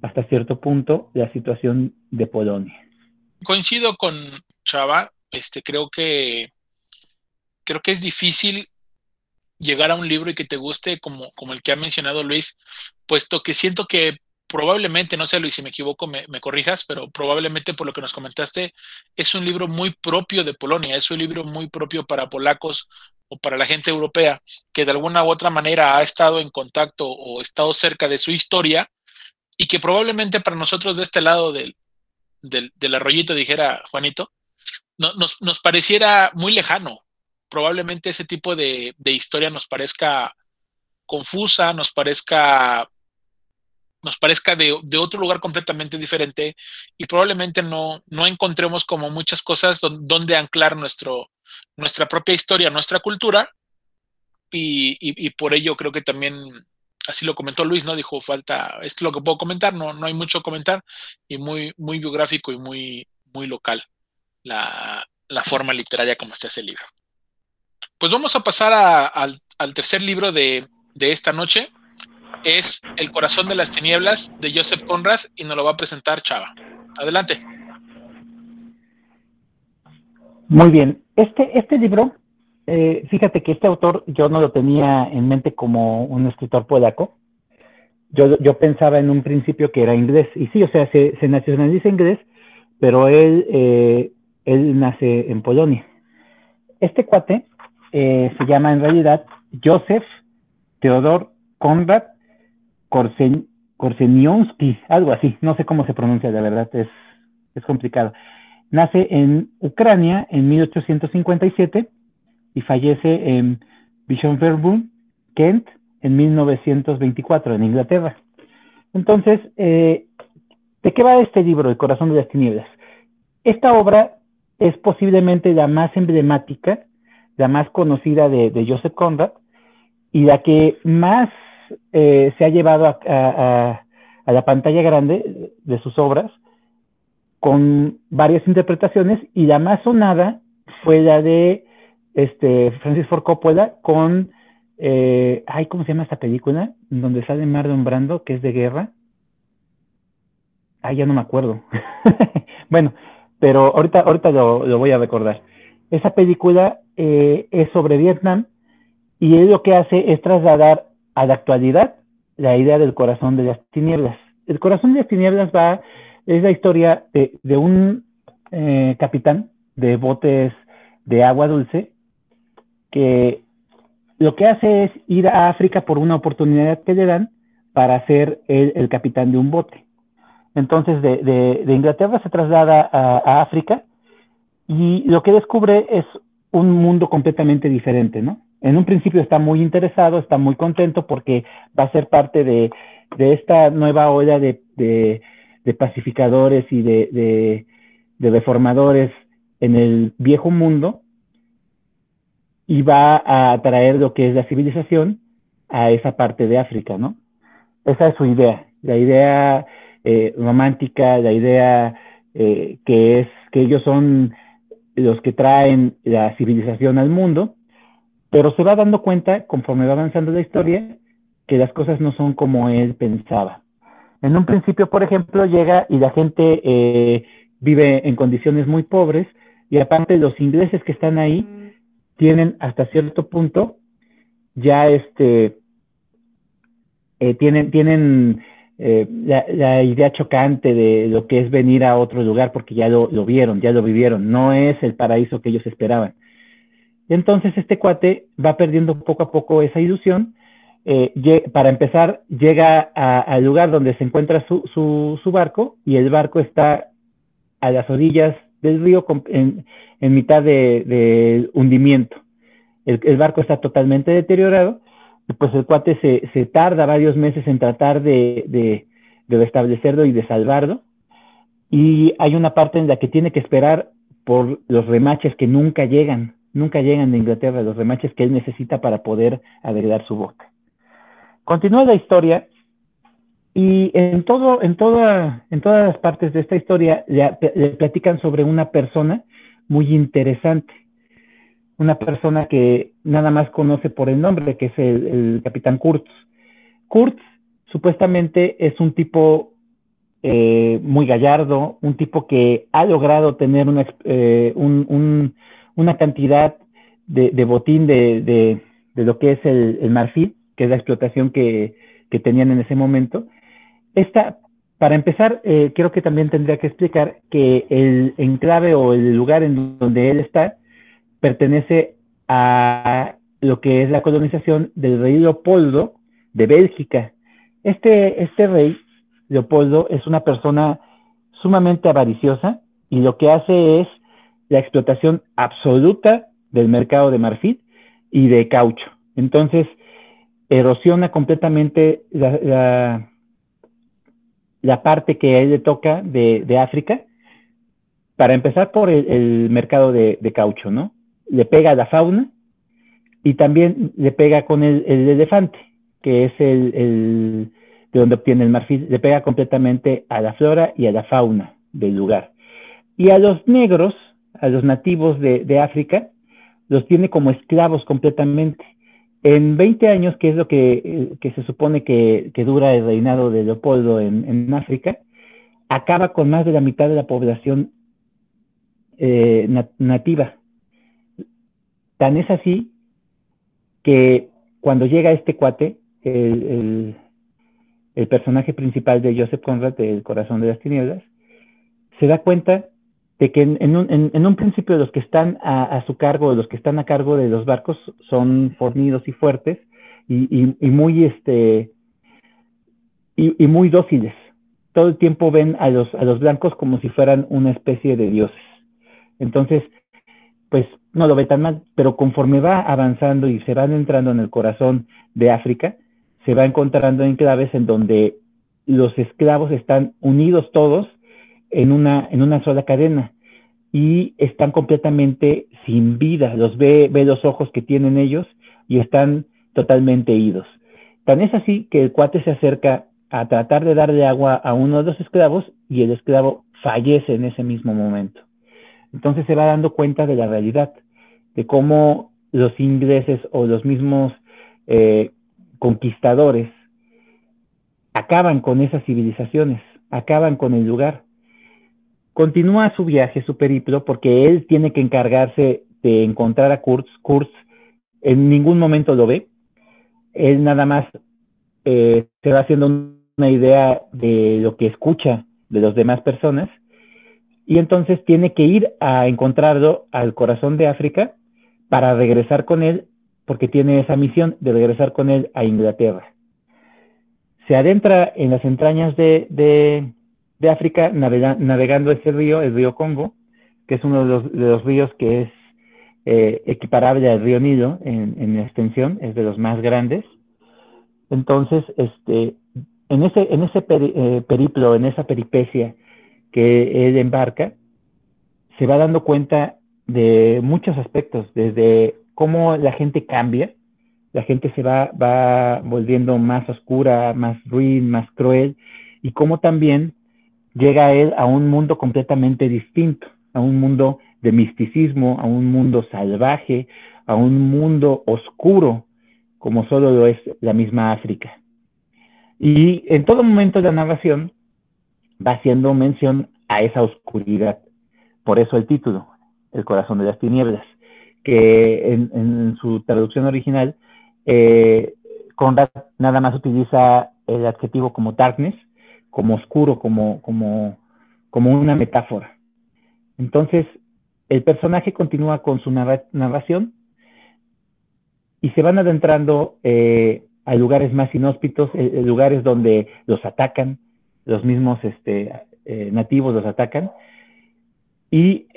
hasta cierto punto la situación de Polonia. Coincido con Chava, este, creo que creo que es difícil llegar a un libro y que te guste como, como el que ha mencionado Luis, puesto que siento que probablemente, no sé Luis, si me equivoco me, me, corrijas, pero probablemente por lo que nos comentaste, es un libro muy propio de Polonia, es un libro muy propio para polacos o para la gente europea que de alguna u otra manera ha estado en contacto o estado cerca de su historia y que probablemente para nosotros de este lado del, del, arroyito, dijera Juanito, no, nos, nos pareciera muy lejano, probablemente ese tipo de, historia nos parezca confusa, nos parezca nos parezca de, otro lugar completamente diferente y probablemente no, no encontremos como muchas cosas donde anclar nuestro, nuestra propia historia, nuestra cultura. Y, por ello creo que también, así lo comentó Luis, ¿no? Dijo, falta, esto es lo que puedo comentar, no, no hay mucho comentar y muy, muy biográfico y muy, muy local la, la forma literaria como está ese libro. Pues vamos a pasar al, tercer libro de, esta noche. Es El corazón de las tinieblas de Joseph Conrad y nos lo va a presentar Chava. Adelante. Muy bien. Este, este libro, eh, fíjate que este autor yo no lo tenía en mente como un escritor polaco. Yo, yo pensaba en un principio que era inglés. Y sí, o sea, se, nacionaliza inglés, pero él, eh, él nace en Polonia. Este cuate eh, se llama en realidad Joseph Theodor Konrad Korsen, algo así, no sé cómo se pronuncia, de verdad, es, es complicado. Nace en Ucrania en 1857 y fallece en Bishopsburg, Kent, en 1924, en Inglaterra. Entonces, eh, ¿de qué va este libro, El corazón de las tinieblas? Esta obra es posiblemente la más emblemática la más conocida de, Joseph Conrad y la que más eh, se ha llevado a, la pantalla grande de sus obras con varias interpretaciones y la más sonada fue la de este, Francis Ford Coppola con, eh, ay, ¿cómo se llama esta película? Donde sale Marlon Brando, que es de guerra. Ay, ya no me acuerdo. bueno, pero ahorita, ahorita lo voy a recordar. Esa película eh, es sobre Vietnam y él lo que hace es trasladar a la actualidad la idea del corazón de las tinieblas. El corazón de las tinieblas va, es la historia de, un eh, capitán de botes de agua dulce que lo que hace es ir a África por una oportunidad que le dan para ser el, capitán de un bote. Entonces de, Inglaterra se traslada a, África y lo que descubre es un mundo completamente diferente, ¿no? En un principio está muy interesado, está muy contento porque va a ser parte de, esta nueva ola de, pacificadores y de, reformadores en el viejo mundo y va a traer lo que es la civilización a esa parte de África, ¿no? Esa es su idea, la idea eh, romántica, la idea eh, que es que ellos son los que traen la civilización al mundo, pero se va dando cuenta, conforme va avanzando la historia, que las cosas no son como él pensaba. En un principio, por ejemplo, llega y la gente eh, vive en condiciones muy pobres y aparte los ingleses que están ahí tienen hasta cierto punto ya este eh, tienen tienen eh, la, idea chocante de lo que es venir a otro lugar porque ya lo, vieron, ya lo vivieron, no es el paraíso que ellos esperaban. Entonces este cuate va perdiendo poco a poco esa ilusión. Eh, para empezar, llega al lugar donde se encuentra su, su, barco y el barco está a las orillas del río en, mitad de, hundimiento. El, barco está totalmente deteriorado pues el cuate se, tarda varios meses en tratar de, de, restablecerlo y de salvarlo. Y hay una parte en la que tiene que esperar por los remaches que nunca llegan, nunca llegan de Inglaterra, los remaches que él necesita para poder agregar su boca. Continúa la historia y en, todo, en, toda, en todas las partes de esta historia le, le platican sobre una persona muy interesante una persona que nada más conoce por el nombre, que es el, capitán Kurtz. Kurtz supuestamente es un tipo eh, muy gallardo, un tipo que ha logrado tener una, eh, una cantidad de, botín de, lo que es el, marfil, que es la explotación que, tenían en ese momento. Esta, para empezar, eh, creo que también tendría que explicar que el enclave o el lugar en donde él está pertenece a lo que es la colonización del rey Leopoldo de Bélgica. Este, este rey, Leopoldo, es una persona sumamente avariciosa y lo que hace es la explotación absoluta del mercado de marfil y de caucho. Entonces, erosiona completamente la, la, parte que a él le toca de, África, para empezar por el, mercado de, caucho, ¿no? le pega a la fauna y también le pega con el, elefante, que es el, de donde obtiene el marfil, le pega completamente a la flora y a la fauna del lugar. Y a los negros, a los nativos de, África, los tiene como esclavos completamente. En 20 años, que es lo que, se supone que, dura el reinado de Leopoldo en, África, acaba con más de la mitad de la población eh, nativa. Tan es así que cuando llega este cuate, el, personaje principal de Joseph Conrad, El corazón de las tinieblas, se da cuenta de que en, un, principio los que están a, su cargo, los que están a cargo de los barcos son fornidos y fuertes y, muy este y, muy dóciles. Todo el tiempo ven a los, a los blancos como si fueran una especie de dioses. Entonces, pues no lo ve tan mal, pero conforme va avanzando y se van entrando en el corazón de África, se va encontrando enclaves en donde los esclavos están unidos todos en una, en una sola cadena y están completamente sin vida, los ve, ve los ojos que tienen ellos y están totalmente idos. Tan es así que el cuate se acerca a tratar de darle agua a uno de los esclavos y el esclavo fallece en ese mismo momento. Entonces se va dando cuenta de la realidad, de cómo los ingleses o los mismos eh, conquistadores acaban con esas civilizaciones, acaban con el lugar. Continúa su viaje, su periplo, porque él tiene que encargarse de encontrar a Kurtz. Kurtz en ningún momento lo ve. Él nada más eh, se va haciendo una idea de lo que escucha de las demás personas y entonces tiene que ir a encontrarlo al corazón de África para regresar con él, porque tiene esa misión de regresar con él a Inglaterra. Se adentra en las entrañas de, de, África navegando ese río, el río Congo, que es uno de los, ríos que es eh, equiparable al río Nilo en, en, extensión, es de los más grandes. Entonces, este, en ese, en ese eh, periplo, en esa peripecia que él embarca, se va dando cuenta de muchos aspectos, desde cómo la gente cambia, la gente se va, va volviendo más oscura, más ruin, más cruel, y cómo también llega él a un mundo completamente distinto, a un mundo de misticismo, a un mundo salvaje, a un mundo oscuro, como solo lo es la misma África. Y en todo momento de la narración va haciendo mención a esa oscuridad. Por eso el título, El corazón de las tinieblas, que en, su traducción original, eh, Conrad nada más utiliza el adjetivo como darkness, como oscuro, como, como, como una metáfora. Entonces, el personaje continúa con su narración y se van adentrando eh, a lugares más inhóspitos, eh, eh, lugares donde los atacan, los mismos este, nativos los atacan, y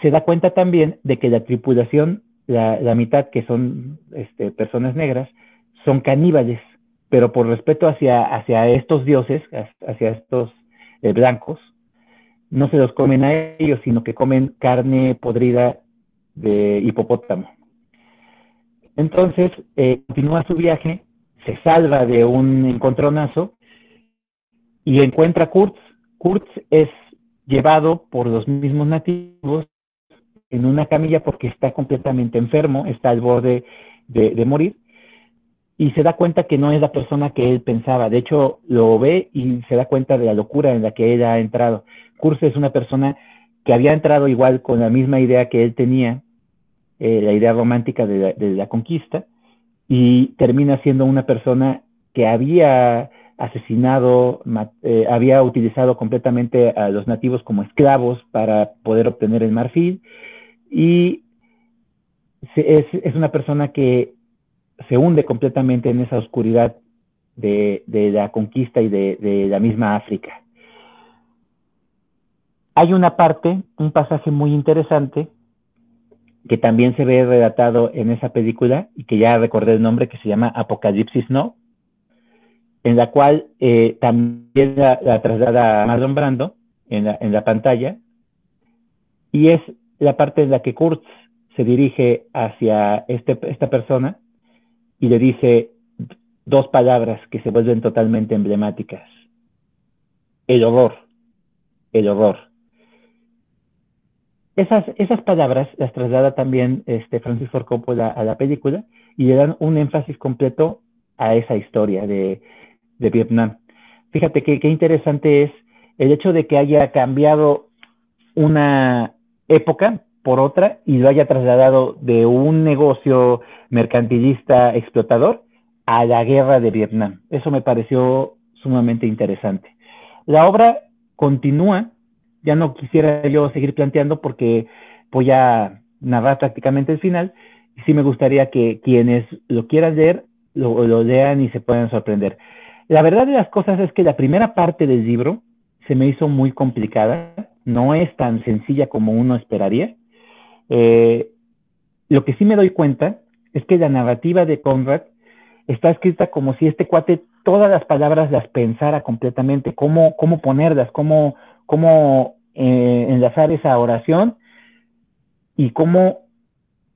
se da cuenta también de que la tripulación, la, mitad que son este, personas negras, son caníbales, pero por respeto hacia, hacia estos dioses, hacia estos blancos, no se los comen a ellos, sino que comen carne podrida de hipopótamo. Entonces, eh, continúa su viaje, se salva de un encontronazo y encuentra a Kurtz. Kurtz es llevado por los mismos nativos en una camilla porque está completamente enfermo, está al borde de, de morir y se da cuenta que no es la persona que él pensaba. De hecho, lo ve y se da cuenta de la locura en la que él ha entrado. Kurz es una persona que había entrado igual con la misma idea que él tenía, eh, la idea romántica de la, conquista, y termina siendo una persona que había asesinado, eh, había utilizado completamente a los nativos como esclavos para poder obtener el marfil, y es, es una persona que se hunde completamente en esa oscuridad de, la conquista y de, la misma África. Hay una parte, un pasaje muy interesante, que también se ve relatado en esa película y que ya recordé el nombre, que se llama Apocalipsis No, en la cual eh, también la, traslada Marlon Brando en la, en la pantalla, y es la parte en la que Kurtz se dirige hacia este, esta persona y le dice dos palabras que se vuelven totalmente emblemáticas. El horror, el horror. Esas, esas palabras las traslada también este Francis Ford Coppola a la película y le dan un énfasis completo a esa historia de, de Vietnam. Fíjate qué interesante es el hecho de que haya cambiado una época por otra y lo haya trasladado de un negocio mercantilista explotador a la guerra de Vietnam. Eso me pareció sumamente interesante. La obra continúa, ya no quisiera yo seguir planteando porque voy a narrar prácticamente el final, sí me gustaría que quienes lo quieran leer, lo, lo lean y se puedan sorprender. La verdad de las cosas es que la primera parte del libro se me hizo muy complicada, no es tan sencilla como uno esperaría, eh, lo que sí me doy cuenta es que la narrativa de Conrad está escrita como si este cuate todas las palabras las pensara completamente, cómo, cómo ponerlas, cómo, cómo eh, enlazar esa oración y cómo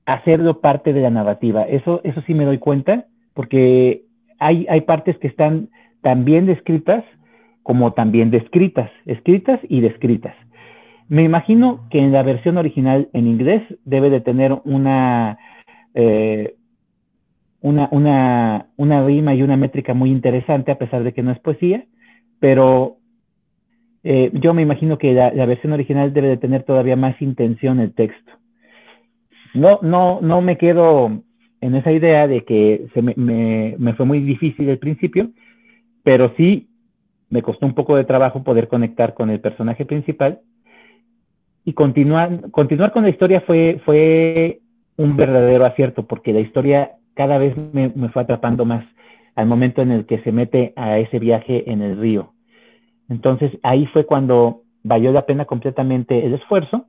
hacerlo parte de la narrativa. Eso, eso sí me doy cuenta, porque hay, hay partes que están tan bien descritas como también descritas, escritas y descritas. Me imagino que en la versión original en inglés debe de tener una, eh, una, una, una, rima y una métrica muy interesante, a pesar de que no es poesía, pero eh, yo me imagino que la, versión original debe de tener todavía más intención el texto. No, no, no me quedo en esa idea de que se me, me, me fue muy difícil al principio, pero sí me costó un poco de trabajo poder conectar con el personaje principal y continuar, continuar con la historia fue, fue un verdadero acierto, porque la historia cada vez me, fue atrapando más al momento en el que se mete a ese viaje en el río. Entonces ahí fue cuando valió la pena completamente el esfuerzo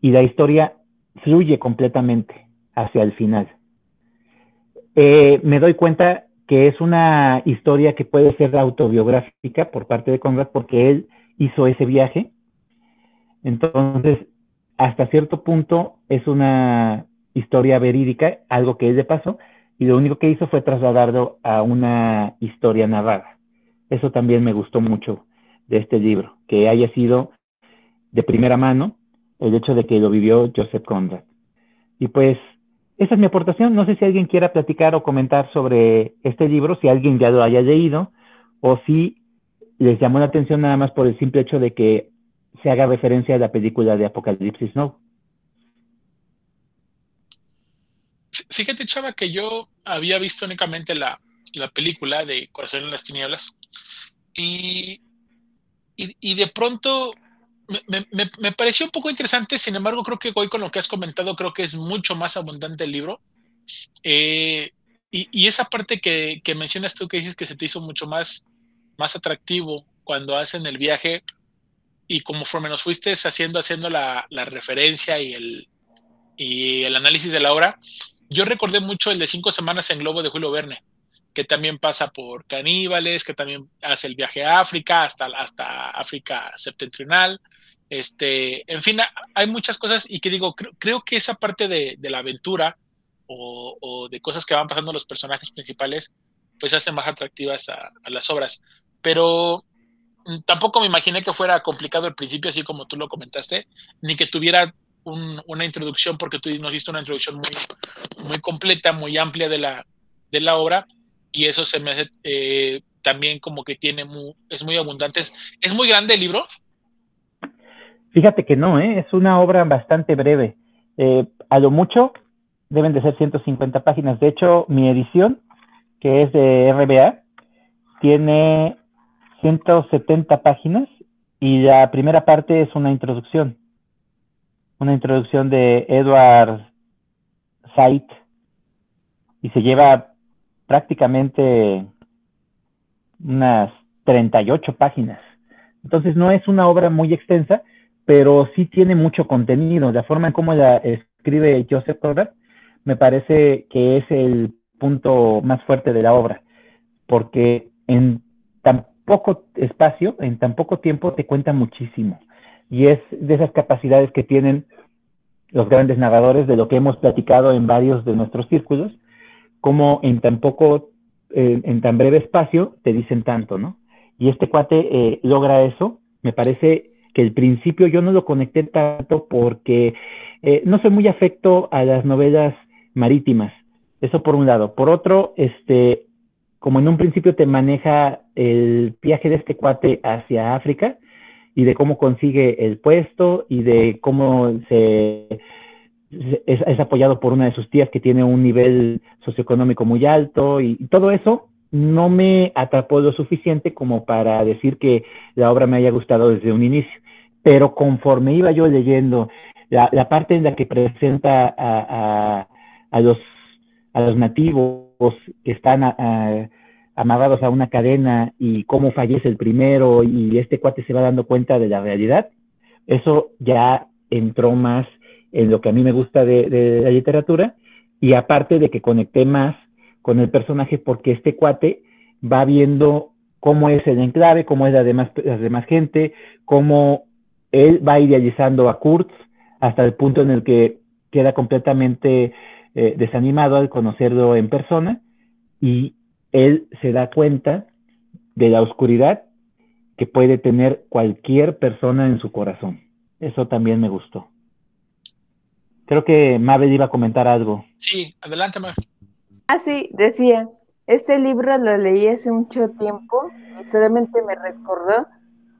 y la historia fluye completamente. hacia el final. Eh, me doy cuenta que es una historia que puede ser autobiográfica por parte de Conrad porque él hizo ese viaje. Entonces, hasta cierto punto es una historia verídica, algo que es de paso, y lo único que hizo fue trasladarlo a una historia narrada. Eso también me gustó mucho de este libro, que haya sido de primera mano el hecho de que lo vivió Joseph Conrad. Y pues esa es mi aportación. No sé si alguien quiera platicar o comentar sobre este libro, si alguien ya lo haya leído o si les llamó la atención nada más por el simple hecho de que se haga referencia a la película de Apocalipsis ¿no? Fíjate, Chava, que yo había visto únicamente la, película de Corazón en las Tinieblas y, y de pronto me, pareció un poco interesante, sin embargo, creo que hoy con lo que has comentado, creo que es mucho más abundante el libro. Eh, y, esa parte que, mencionas tú, que dices que se te hizo mucho más, más atractivo cuando hacen el viaje y conforme nos fuiste haciendo, haciendo la, referencia y el, y el análisis de la obra, yo recordé mucho el de cinco semanas en Globo de Julio Verne que también pasa por caníbales, que también hace el viaje a África, hasta, hasta África septentrional. Este, en fin, hay muchas cosas y que digo, creo, que esa parte de, la aventura o, de cosas que van pasando los personajes principales, pues hacen más atractivas a, las obras. Pero tampoco me imaginé que fuera complicado al principio, así como tú lo comentaste, ni que tuviera una introducción, porque tú nos diste una introducción muy, completa, muy amplia de la, de la obra, y eso se me hace eh, también como que tiene muy, es muy abundante. ¿Es, muy grande el libro? Fíjate que no, ¿eh? es una obra bastante breve. Eh, a lo mucho deben de ser 150 páginas. De hecho, mi edición, que es de RBA, tiene 170 páginas y la primera parte es una introducción. Una introducción de Edward Said y se lleva prácticamente unas 38 páginas. Entonces no es una obra muy extensa, pero sí tiene mucho contenido. La forma en cómo la escribe Joseph Conrad me parece que es el punto más fuerte de la obra, porque en poco espacio, en tan poco tiempo, te cuenta muchísimo. Y es de esas capacidades que tienen los grandes narradores, de lo que hemos platicado en varios de nuestros círculos, como en tan poco, en tan breve espacio, te dicen tanto, ¿no? Y este cuate eh, logra eso. Me parece que el principio yo no lo conecté tanto porque eh, no soy muy afecto a las novelas marítimas. Eso por un lado. Por otro, este, como en un principio te maneja el viaje de este cuate hacia África y de cómo consigue el puesto y de cómo se es, apoyado por una de sus tías que tiene un nivel socioeconómico muy alto y, todo eso no me atrapó lo suficiente como para decir que la obra me haya gustado desde un inicio. Pero conforme iba yo leyendo la, parte en la que presenta a, a los nativos que están amarrados a una cadena y cómo fallece el primero y este cuate se va dando cuenta de la realidad, eso ya entró más en lo que a mí me gusta de, la literatura, y aparte de que conecté más con el personaje porque este cuate va viendo cómo es el enclave, cómo es la demás, la demás gente, cómo él va idealizando a Kurtz hasta el punto en el que queda completamente eh, desanimado al conocerlo en persona y él se da cuenta de la oscuridad que puede tener cualquier persona en su corazón. Eso también me gustó. Creo que Mabel iba a comentar algo. Sí, adelante, Mabel. Ah, sí, decía, este libro lo leí hace mucho tiempo y solamente me recordó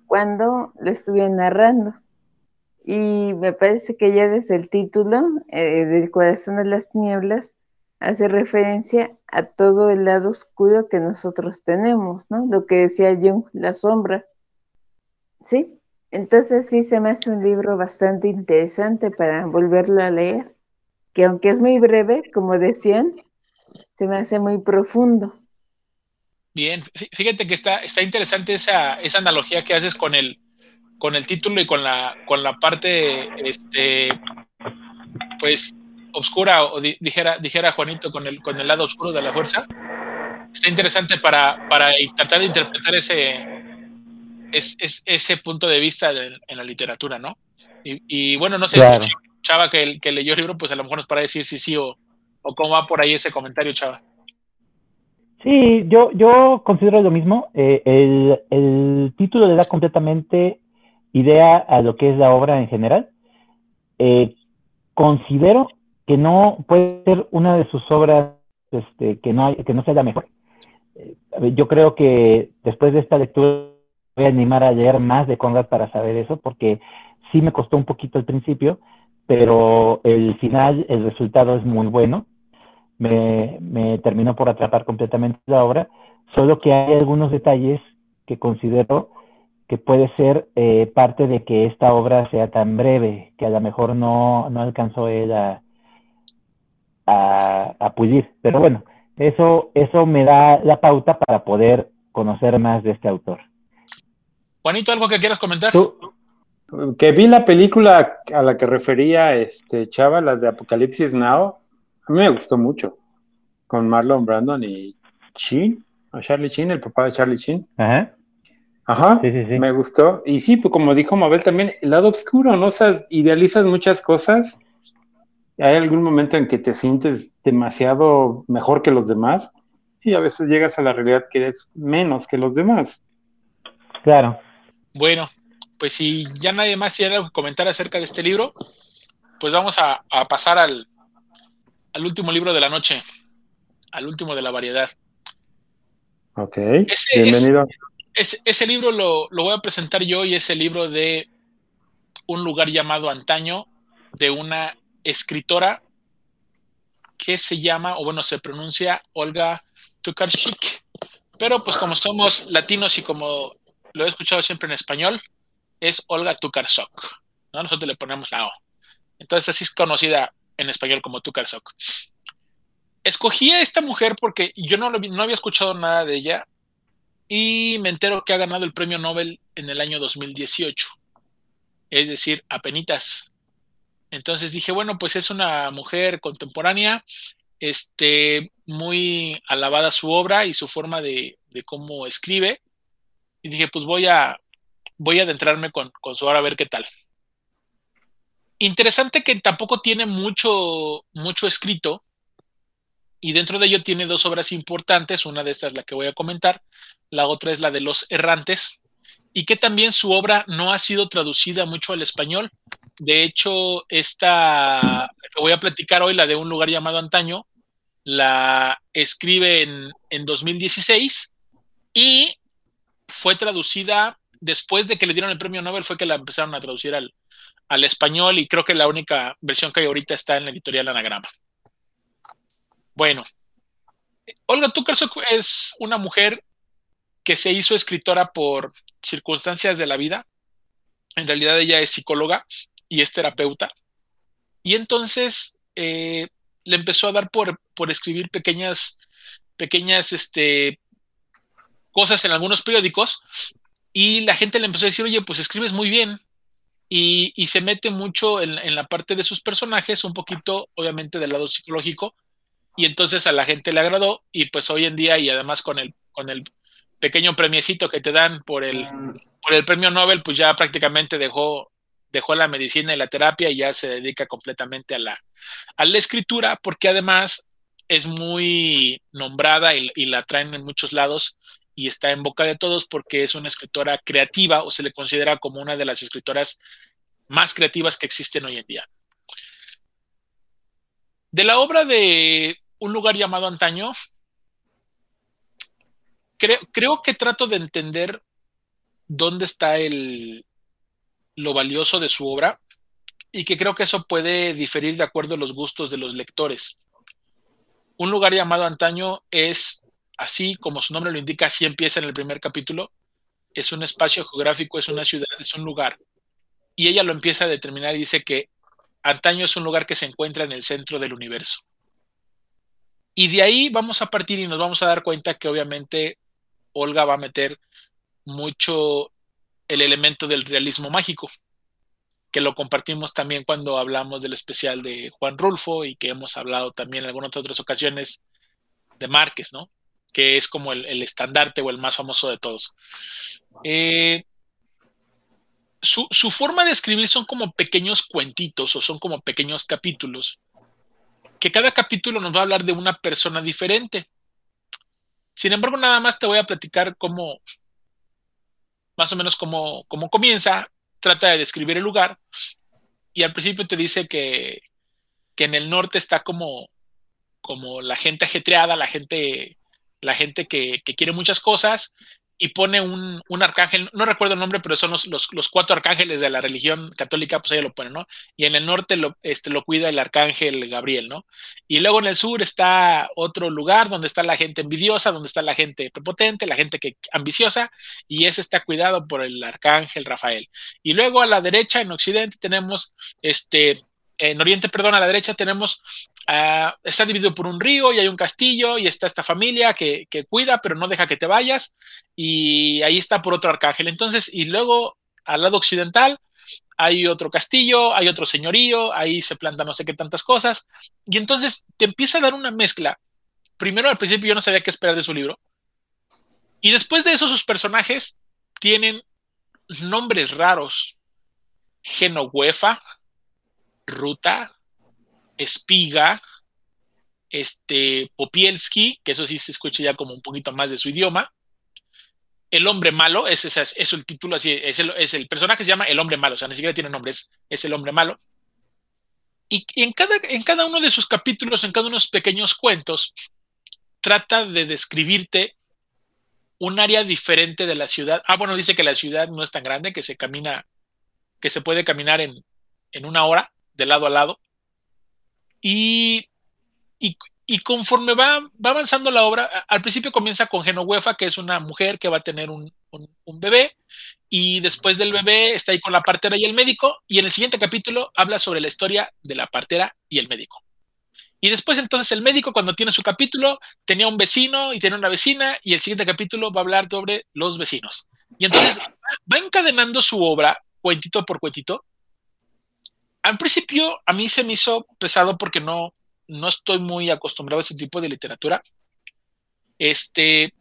cuando lo estuve narrando. Y me parece que ya desde el título, eh, del corazón de las nieblas, hace referencia a todo el lado oscuro que nosotros tenemos, ¿no? Lo que decía Jung, la sombra. ¿Sí? Entonces sí se me hace un libro bastante interesante para volverlo a leer, que aunque es muy breve, como decían, se me hace muy profundo. Bien, fíjate que está, está interesante esa, esa analogía que haces con el, con el título y con la, con la parte, este, pues, oscura, o dijera, dijera Juanito, con el, con el lado oscuro de la fuerza, está interesante para, para tratar de interpretar ese, es, ese punto de vista en la literatura, ¿no? Y, bueno, no sé, Chava, que, que leyó el libro, pues a lo mejor nos para decir si sí o, o cómo va por ahí ese comentario, Chava. Sí, yo, yo considero lo mismo. Eh, el, el, título le da completamente idea a lo que es la obra en general. Eh, considero que no puede ser una de sus obras este, que, no, que no sea la mejor. Eh, yo creo que después de esta lectura voy a animar a leer más de Conrad para saber eso, porque sí me costó un poquito al principio, pero el final, el resultado es muy bueno. Me, me terminó por atrapar completamente la obra, solo que hay algunos detalles que considero que puede ser eh, parte de que esta obra sea tan breve, que a lo mejor no, no alcanzó él a, a, a pulir. Pero bueno, eso, eso me da la pauta para poder conocer más de este autor. Juanito, ¿algo que quieras comentar? que vi la película a la que refería este Chava, la de Apocalipsis Now, a mí me gustó mucho, con Marlon Brandon y Chin, o Charlie Chin, el papá de Charlie Chin. Ajá. Ajá, sí, sí, sí. me gustó. Y sí, pues como dijo Mabel también, el lado oscuro, ¿no? O sea, idealizas muchas cosas. Hay algún momento en que te sientes demasiado mejor que los demás y a veces llegas a la realidad que eres menos que los demás. Claro. Bueno, pues si ya nadie más tiene algo que comentar acerca de este libro, pues vamos a, pasar al, último libro de la noche, al último de la variedad. Ok, bienvenido. Ese, libro lo, voy a presentar yo y es el libro de un lugar llamado Antaño, de una escritora que se llama, o bueno, se pronuncia Olga Tukarchik, pero pues como somos latinos y como lo he escuchado siempre en español, es Olga Tukarsok. ¿no? Nosotros le ponemos la O. Entonces así es conocida en español como Tukarsok. Escogí a esta mujer porque yo no, no había escuchado nada de ella y me entero que ha ganado el premio Nobel en el año 2018. Es decir, apenitas. Entonces dije, bueno, pues es una mujer contemporánea, este, muy alabada su obra y su forma de, de cómo escribe y dije, pues voy a, voy a adentrarme con, con su obra a ver qué tal. Interesante que tampoco tiene mucho, mucho escrito, y dentro de ello tiene dos obras importantes, una de estas es la que voy a comentar, la otra es la de Los Errantes, y que también su obra no ha sido traducida mucho al español. De hecho, esta que voy a platicar hoy, la de un lugar llamado Antaño, la escribe en, en 2016 y fue traducida después de que le dieron el premio Nobel, fue que la empezaron a traducir al, español y creo que la única versión que hay ahorita está en la editorial Anagrama. Bueno, Olga Tukarsok es una mujer que se hizo escritora por circunstancias de la vida. En realidad ella es psicóloga y es terapeuta. Y entonces eh, le empezó a dar por, por escribir pequeñas, pequeñas este, cosas en algunos periódicos y la gente le empezó a decir, oye, pues escribes muy bien. Y, se mete mucho en, la parte de sus personajes, un poquito, obviamente, del lado psicológico. Y entonces a la gente le agradó. Y pues hoy en día, y además con el, con el pequeño premiecito que te dan por el, por el premio Nobel, pues ya prácticamente dejó, dejó la medicina y la terapia y ya se dedica completamente a la, a la escritura, porque además es muy nombrada y, y, la traen en muchos lados y está en boca de todos porque es una escritora creativa o se le considera como una de las escritoras más creativas que existen hoy en día. De la obra de Un lugar llamado antaño, creo, que trato de entender dónde está el, lo valioso de su obra y que creo que eso puede diferir de acuerdo a los gustos de los lectores. Un lugar llamado antaño es así como su nombre lo indica, así empieza en el primer capítulo. Es un espacio geográfico, es una ciudad, es un lugar. Y ella lo empieza a determinar y dice que antaño es un lugar que se encuentra en el centro del universo. Y de ahí vamos a partir y nos vamos a dar cuenta que obviamente Olga va a meter mucho el elemento del realismo mágico. que lo compartimos también cuando hablamos del especial de Juan Rulfo y que hemos hablado también en algunas otras ocasiones de Márquez, ¿no? Que es como el, estandarte o el más famoso de todos. Eh, su, su, forma de escribir son como pequeños cuentitos o son como pequeños capítulos, que cada capítulo nos va a hablar de una persona diferente. Sin embargo, nada más te voy a platicar cómo, más o menos cómo, cómo comienza, trata de describir el lugar y al principio te dice que, que en el norte está como, como la gente ajetreada, la gente, la gente que, que quiere muchas cosas y pone un, un, arcángel, no recuerdo el nombre, pero son los, los, los, cuatro arcángeles de la religión católica, pues ahí lo pone, ¿no? Y en el norte lo, este, lo cuida el arcángel Gabriel, ¿no? Y luego en el sur está otro lugar donde está la gente envidiosa, donde está la gente prepotente, la gente que, ambiciosa, y ese está cuidado por el arcángel Rafael. Y luego a la derecha, en occidente, tenemos este en Oriente, perdón, a la derecha tenemos, uh, está dividido por un río y hay un castillo y está esta familia que, que, cuida, pero no deja que te vayas y ahí está por otro arcángel. Entonces, y luego al lado occidental hay otro castillo, hay otro señorío, ahí se plantan no sé qué tantas cosas y entonces te empieza a dar una mezcla. Primero al principio yo no sabía qué esperar de su libro y después de eso sus personajes tienen nombres raros. Genohuefa, Ruta, Espiga, este, Popielski, que eso sí se escucha ya como un poquito más de su idioma. El hombre malo, es, el título, así es el, es el, personaje se llama El hombre malo, o sea, ni siquiera tiene nombre, es, es el hombre malo. Y, y en, cada, en cada uno de sus capítulos, en cada uno de sus pequeños cuentos, trata de describirte un área diferente de la ciudad. Ah, bueno, dice que la ciudad no es tan grande, que se camina, que se puede caminar en, en una hora de lado a lado. Y, y, y conforme va, va, avanzando la obra, al principio comienza con Genohuefa, que es una mujer que va a tener un, un, un, bebé, y después del bebé está ahí con la partera y el médico, y en el siguiente capítulo habla sobre la historia de la partera y el médico. Y después entonces el médico cuando tiene su capítulo tenía un vecino y tiene una vecina y el siguiente capítulo va a hablar sobre los vecinos. Y entonces va encadenando su obra cuentito por cuentito al principio a mí se me hizo pesado porque no, no estoy muy acostumbrado a ese tipo de literatura. Este,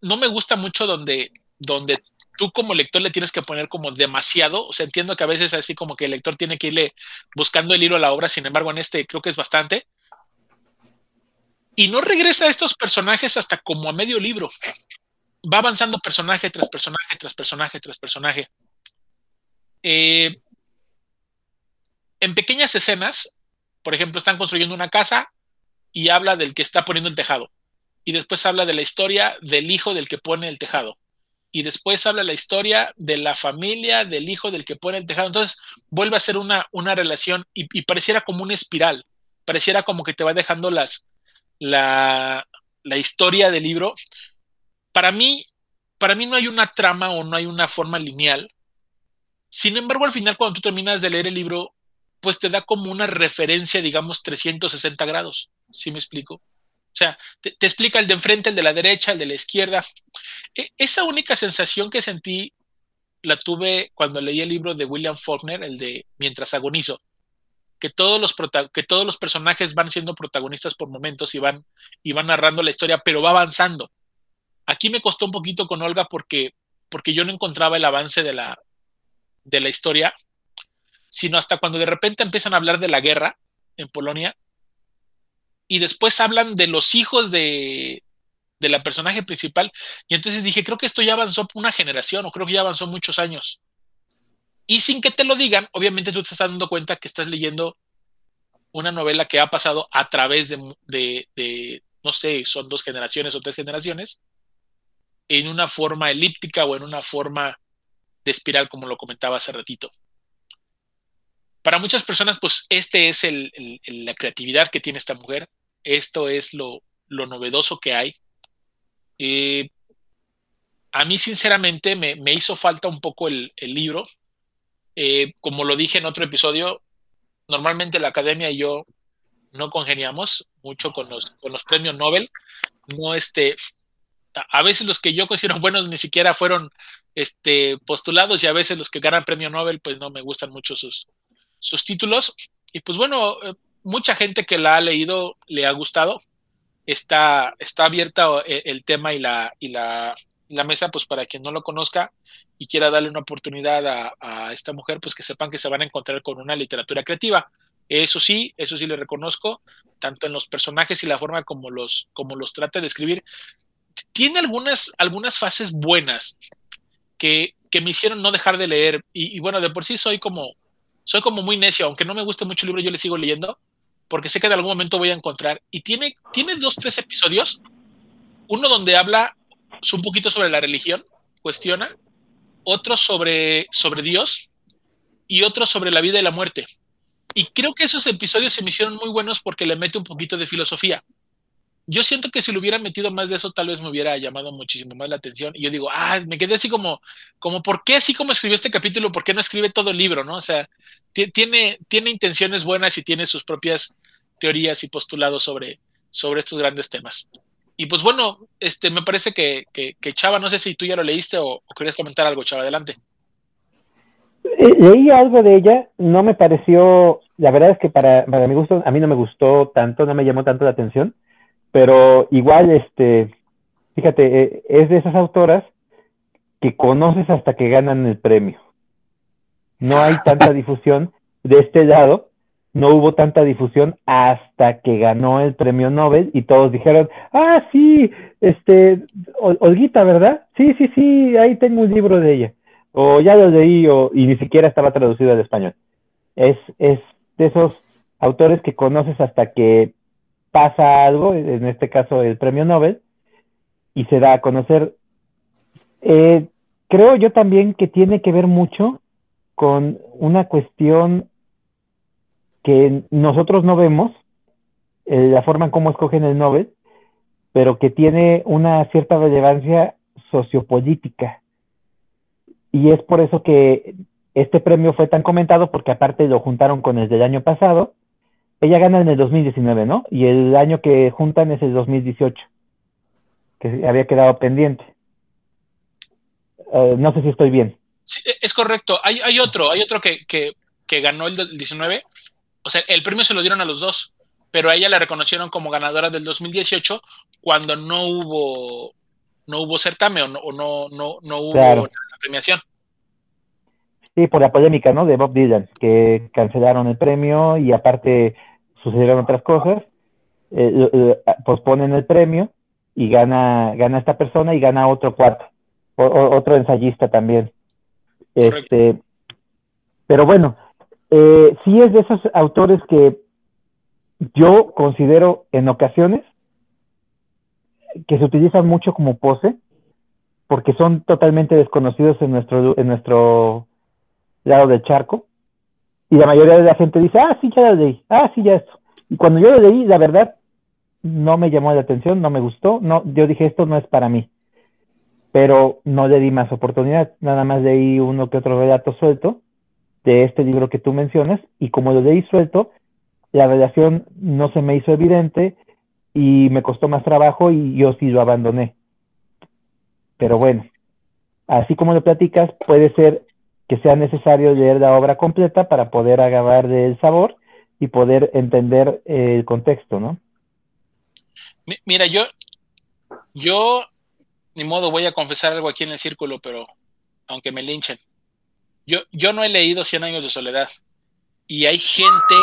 no me gusta mucho donde, donde tú como lector le tienes que poner como demasiado. O sea, entiendo que a veces así como que el lector tiene que irle buscando el hilo a la obra, sin embargo, en este creo que es bastante. Y no regresa a estos personajes hasta como a medio libro. Va avanzando personaje tras personaje, tras personaje, tras personaje. Eh, en pequeñas escenas, por ejemplo, están construyendo una casa y habla del que está poniendo el tejado. Y después habla de la historia del hijo del que pone el tejado. Y después habla la historia de la familia del hijo del que pone el tejado. Entonces vuelve a ser una, una relación y, pareciera como una espiral. Pareciera como que te va dejando las, la, la historia del libro. Para mí, para mí no hay una trama o no hay una forma lineal. Sin embargo, al final, cuando tú terminas de leer el libro, pues te da como una referencia, digamos, 360 grados. ¿Sí me explico? O sea, te, explica el de enfrente, el de la derecha, el de la izquierda. E esa única sensación que sentí la tuve cuando leí el libro de William Faulkner, el de Mientras agonizo, que todos los, que todos los personajes van siendo protagonistas por momentos y van, y van narrando la historia, pero va avanzando. Aquí me costó un poquito con Olga porque, porque yo no encontraba el avance de la, de la historia sino hasta cuando de repente empiezan a hablar de la guerra en Polonia y después hablan de los hijos de, de la personaje principal y entonces dije, creo que esto ya avanzó una generación o creo que ya avanzó muchos años. Y sin que te lo digan, obviamente tú te estás dando cuenta que estás leyendo una novela que ha pasado a través de, de, de, no sé, son dos generaciones o tres generaciones, en una forma elíptica o en una forma de espiral, como lo comentaba hace ratito para muchas personas, pues este es el, el, la creatividad que tiene esta mujer. Esto es lo, lo novedoso que hay. Eh, a mí, sinceramente, me, me, hizo falta un poco el, el libro. Eh, como lo dije en otro episodio, normalmente la academia y yo no congeniamos mucho con los, con los premios Nobel. No, este, a veces los que yo considero buenos ni siquiera fueron este, postulados y a veces los que ganan premio Nobel, pues no me gustan mucho sus, sus títulos. Y pues bueno, eh, mucha gente que la ha leído le ha gustado. Está, está abierta eh, el, tema y la, y la, la, mesa, pues para quien no lo conozca y quiera darle una oportunidad a, a, esta mujer, pues que sepan que se van a encontrar con una literatura creativa. Eso sí, eso sí le reconozco, tanto en los personajes y la forma como los, como los trata de escribir. Tiene algunas, algunas fases buenas que, que me hicieron no dejar de leer. Y, bueno, de por sí soy como, soy como muy necio, aunque no me guste mucho el libro, yo le sigo leyendo, porque sé que en algún momento voy a encontrar. Y tiene, tiene dos, tres episodios. Uno donde habla un poquito sobre la religión, cuestiona, otro sobre, sobre Dios y otro sobre la vida y la muerte. Y creo que esos episodios se me hicieron muy buenos porque le mete un poquito de filosofía. Yo siento que si le hubiera metido más de eso, tal vez me hubiera llamado muchísimo más la atención. Y yo digo, ah, me quedé así como, como, ¿por qué así como escribió este capítulo? ¿Por qué no escribe todo el libro? ¿no? O sea, tiene, tiene intenciones buenas y tiene sus propias teorías y postulados sobre, sobre estos grandes temas. Y pues bueno, este, me parece que, que, Chava, no sé si tú ya lo leíste o, o querías comentar algo, Chava, adelante. Eh, leí algo de ella, no me pareció, la verdad es que para, para mi gusto, a mí no me gustó tanto, no me llamó tanto la atención, pero igual, este, fíjate, eh, es de esas autoras que conoces hasta que ganan el premio. No hay tanta difusión de este lado, no hubo tanta difusión hasta que ganó el premio Nobel y todos dijeron, ah, sí, este, Olguita, ¿verdad? Sí, sí, sí, ahí tengo un libro de ella o ya lo leí o, y ni siquiera estaba traducido al español. Es, es de esos autores que conoces hasta que pasa algo, en este caso el premio Nobel, y se da a conocer. Eh, creo yo también que tiene que ver mucho con una cuestión que nosotros no vemos, eh, la forma en cómo escogen el Nobel, pero que tiene una cierta relevancia sociopolítica y es por eso que este premio fue tan comentado, porque aparte lo juntaron con el del año pasado. Ella gana en el 2019, ¿no? Y el año que juntan es el 2018, que había quedado pendiente. Uh, no sé si estoy bien. Sí, e, es correcto. Hay, hay otro, hay otro que, que, que ganó el del 19. O sea, el premio se lo dieron a los dos, pero a ella la reconocieron como ganadora del 2018 cuando no hubo no hubo certamen o no, o no, no, no hubo claro. la premiación. Sí, por la polémica, ¿no? De Bob Dylan, que cancelaron el premio y aparte sucedieron otras cosas, eh, eh, posponen el premio y gana, gana esta persona y gana otro cuarto, o, o, otro ensayista también. Este, pero bueno, eh, sí es de esos autores que yo considero en ocasiones que se utilizan mucho como pose, porque son totalmente desconocidos en nuestro, en nuestro lado del charco. Y la mayoría de la gente dice, ah, sí, ya lo leí, ah, sí, ya esto. Y cuando yo lo leí, la verdad, no me llamó la atención, no me gustó, no, yo dije, esto no es para mí. Pero no le di más oportunidad, nada más leí uno que otro relato suelto de este libro que tú mencionas, y como lo leí suelto, la relación no se me hizo evidente y me costó más trabajo y yo sí lo abandoné. Pero bueno, así como lo platicas, puede ser que sea necesario leer la obra completa para poder agarrar del sabor y poder entender el contexto, ¿no? Mira, yo, yo, ni modo, voy a confesar algo aquí en el círculo, pero aunque me linchen, yo, yo no he leído Cien años de soledad y hay gente,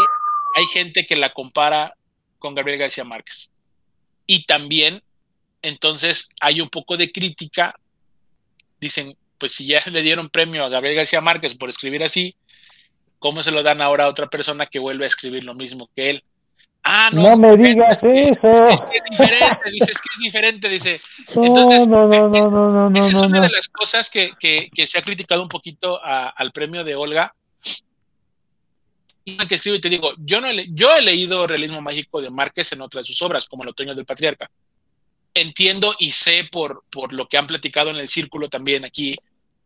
hay gente que la compara con Gabriel García Márquez. Y también, entonces, hay un poco de crítica. Dicen, pues si ya le dieron premio a Gabriel García Márquez por escribir así, ¿cómo se lo dan ahora a otra persona que vuelve a escribir lo mismo que él? Ah, no, no me digas es eso. Es que es diferente, dice, es que es diferente, dice. Entonces, no, no, no, no, no, no, esa es una de las cosas que, que, que se ha criticado un poquito a, al premio de Olga. Que escribo y te digo, yo, no he, yo he leído Realismo Mágico de Márquez en otras de sus obras, como El Otoño del Patriarca. Entiendo y sé por, por lo que han platicado en el círculo también aquí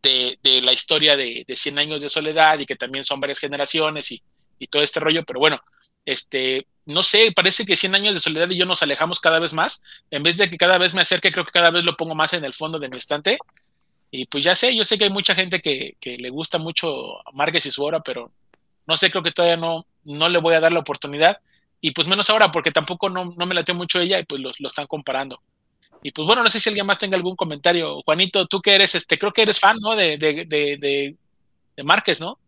de, de la historia de, de 100 años de soledad y que también son varias generaciones y, y todo este rollo, pero bueno, este, no sé, parece que 100 años de soledad y yo nos alejamos cada vez más. En vez de que cada vez me acerque, creo que cada vez lo pongo más en el fondo de mi estante. Y pues ya sé, yo sé que hay mucha gente que, que le gusta mucho a Márquez y su obra, pero no sé, creo que todavía no, no le voy a dar la oportunidad. Y pues menos ahora, porque tampoco no, no me late mucho ella y pues lo, lo están comparando. Y pues bueno, no sé si alguien más tenga algún comentario. Juanito, tú que eres, este, creo que eres fan, ¿no? De, de, de, de, de Márquez, ¿no?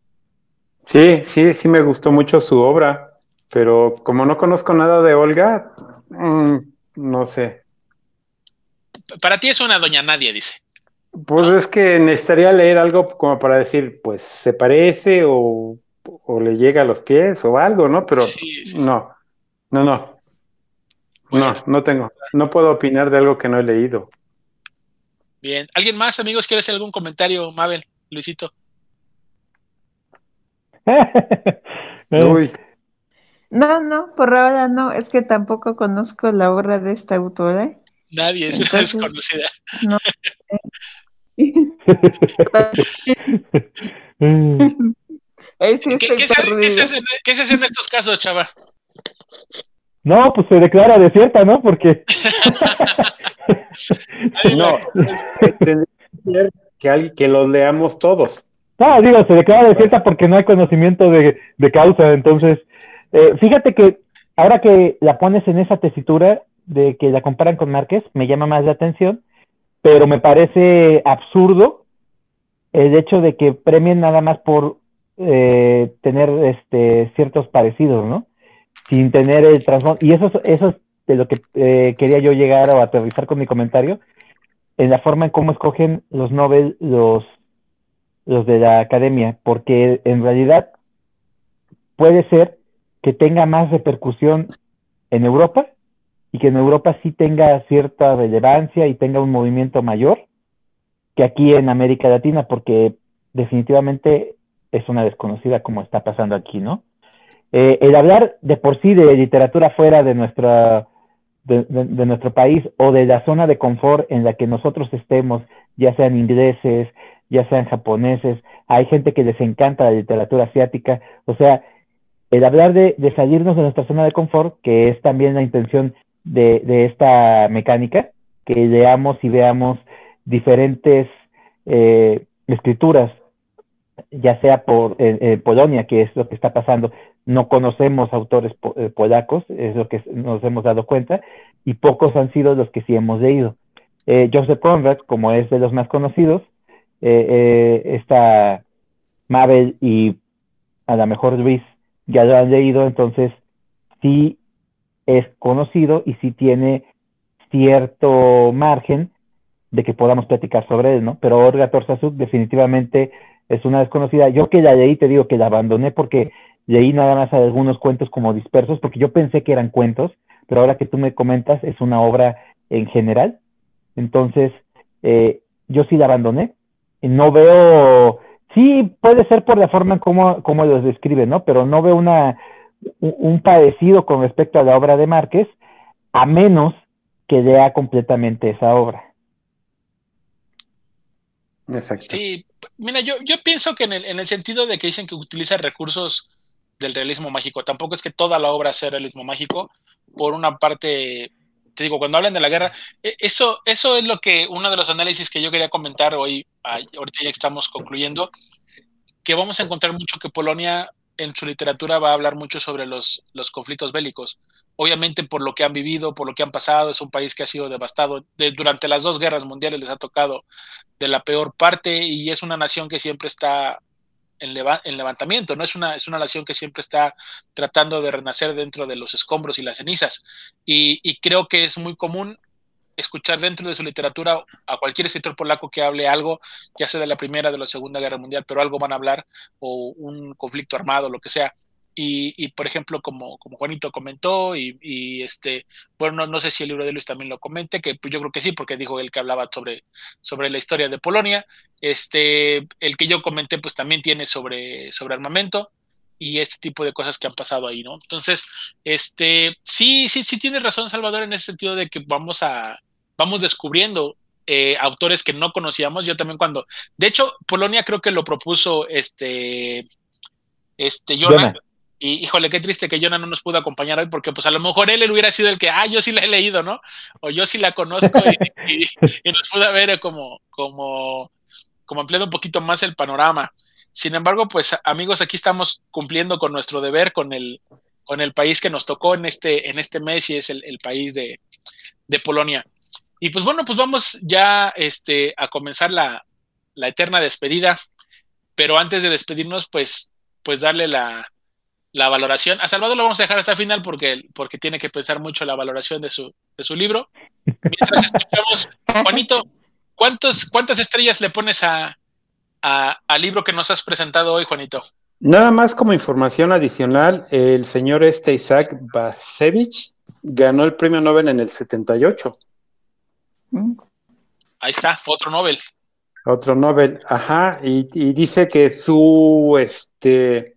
Sí, sí, sí me gustó mucho su obra, pero como no conozco nada de Olga, mmm, no sé. Para ti es una doña nadie, dice. Pues es que necesitaría leer algo como para decir, pues se parece o, o le llega a los pies o algo, ¿no? Pero Sí, sí, sí. no, no, no. Bueno. No, no tengo. No puedo opinar de algo que no he leído. Bien. ¿Alguien más, amigos, quiere hacer algún comentario, Mabel, Luisito? Eh, Uy, No, no, por ahora no, es que tampoco conozco la obra de esta autora. Nadie, es Entonces- desconocida. No. Ahí sí ¿Qué, estoy qué se, hace- qué se perdida. hace en- qué se hace en estos casos, chava? No, pues se declara desierta, ¿no? Porque no. Tendría que ser que, alguien- que los leamos todos. No, digo, se declara desierta porque no hay conocimiento de, de causa. Entonces, eh, fíjate que ahora que la pones en esa tesitura de que la comparan con Márquez, me llama más la atención, pero me parece absurdo el hecho de que premien nada más por eh, tener este, ciertos parecidos, ¿no? Sin tener el trasfondo. Y eso, es- eso es de lo que eh, quería yo llegar o aterrizar con mi comentario, en la forma en cómo escogen los Nobel los los de la academia, porque en realidad puede ser que tenga más repercusión en Europa y que en Europa sí tenga cierta relevancia y tenga un movimiento mayor que aquí en América Latina, porque definitivamente es una desconocida como está pasando aquí, ¿no? Eh, el hablar de por sí de literatura fuera de nuestra de, nuestro país o de la zona de confort en la que nosotros estemos, ya sean ingleses, ya sean japoneses, hay gente que les encanta la literatura asiática, o sea, el hablar de, de salirnos de nuestra zona de confort, que es también la intención de, de esta mecánica, que leamos y veamos diferentes eh, escrituras, ya sea por eh, eh, Polonia, que es lo que está pasando, no conocemos autores po eh, polacos, es lo que nos hemos dado cuenta, y pocos han sido los que sí hemos leído. Joseph Conrad, como es de los más conocidos, esta Mabel y a lo mejor Luis ya lo han leído, entonces sí es conocido y sí tiene cierto margen de que podamos platicar sobre él, ¿no? Pero Olga Torzazuk definitivamente es una desconocida. Yo que la leí, te digo que la abandoné porque leí nada más algunos cuentos como dispersos, porque yo pensé que eran cuentos, pero ahora que tú me comentas es una obra en general. Entonces, eh, yo sí la abandoné. No veo, sí puede ser por la forma en cómo, cómo los describe, ¿no? Pero no veo una, un, parecido con respecto a la obra de Márquez, a menos que lea completamente esa obra. Exacto. Sí, mira, yo, yo pienso que en el, en el sentido de que dicen que utiliza recursos del realismo mágico, tampoco es que toda la obra sea realismo mágico, por una parte, te digo, cuando hablan de la guerra, eso, eso es lo que uno de los análisis que yo quería comentar hoy, ahorita ya estamos concluyendo, que vamos a encontrar mucho que Polonia en su literatura va a hablar mucho sobre los, los conflictos bélicos. Obviamente por lo que han vivido, por lo que han pasado, es un país que ha sido devastado. De, durante las dos guerras mundiales les ha tocado de la peor parte y es una nación que siempre está en, leva en, levantamiento, ¿no? Es una, es una nación que siempre está tratando de renacer dentro de los escombros y las cenizas. Y, creo que es muy común escuchar dentro de su literatura a cualquier escritor polaco que hable algo, ya sea de la Primera, de la Segunda Guerra Mundial, pero algo van a hablar, o un conflicto armado, lo que sea. Y, y por ejemplo, como, como Juanito comentó, y, y este, bueno, no, no, sé si el libro de Luis también lo comente, que pues yo creo que sí, porque dijo él que hablaba sobre, sobre la historia de Polonia. Este, el que yo comenté, pues también tiene sobre, sobre armamento y este tipo de cosas que han pasado ahí, ¿no? Entonces, este, sí, sí, sí tienes razón, Salvador, en ese sentido de que vamos a, vamos descubriendo eh, autores que no conocíamos. Yo también cuando, de hecho, Polonia creo que lo propuso este, este. Y híjole, qué triste que Jonah no nos pudo acompañar hoy, porque pues a lo mejor él, él hubiera sido el que, ah, yo sí la he leído, ¿no? O yo sí la conozco y, nos pudo ver como, como, como ampliando un poquito más el panorama. Sin embargo, pues amigos, aquí estamos cumpliendo con nuestro deber, con el, con el país que nos tocó en este, en este mes y es el, país de, Polonia. Y pues bueno, pues vamos ya este, a comenzar la, la eterna despedida, pero antes de despedirnos, pues, pues darle la, la valoración. A Salvador lo vamos a dejar hasta el final porque, porque tiene que pensar mucho la valoración de su, de su libro. Mientras escuchamos, Juanito, ¿cuántos, ¿cuántas estrellas le pones a, al libro que nos has presentado hoy, Juanito? Nada más como información adicional, el señor este Isaac Basevich ganó el premio Nobel en el 78. Ahí está, otro Nobel. Otro Nobel, ajá, y, y dice que su, este,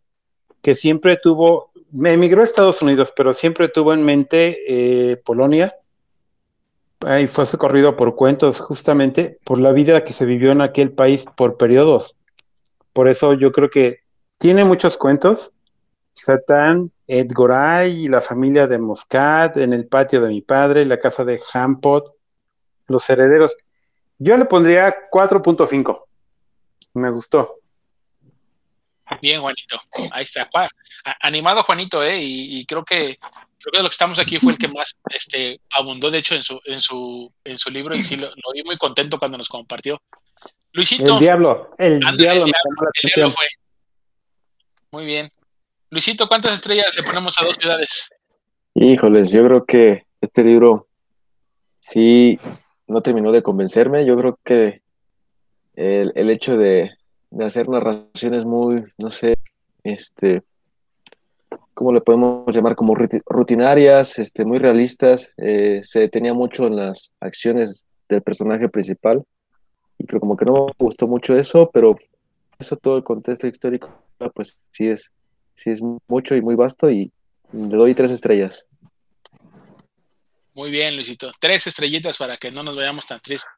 que siempre tuvo, me emigró a Estados Unidos, pero siempre tuvo en mente eh, Polonia. Y fue socorrido por cuentos, justamente por la vida que se vivió en aquel país por periodos. Por eso yo creo que tiene muchos cuentos. Satán, Edgoray y la familia de Moscat, en el patio de mi padre, la casa de Hampot, los herederos. Yo le pondría 4.5. Me gustó. Bien, Juanito. Ahí está. Animado Juanito, ¿eh? Y, creo que creo que de lo que estamos aquí fue el que más este, abundó, de hecho, en su, en su, en su libro, y sí lo, vi muy contento cuando nos compartió. Luisito. El diablo, el diablo, fue. Muy bien. Luisito, ¿cuántas estrellas le ponemos a dos ciudades? Híjoles, yo creo que este libro sí no terminó de convencerme. Yo creo que el, el hecho de, de hacer narraciones muy, no sé, este, ¿cómo le podemos llamar? Como rutinarias, este, muy realistas. Eh, se detenía mucho en las acciones del personaje principal. Y creo como que no me gustó mucho eso, pero eso todo el contexto histórico, pues sí es, sí es mucho y muy vasto y le doy tres estrellas. Muy bien, Luisito. Tres estrellitas para que no nos vayamos tan tristes.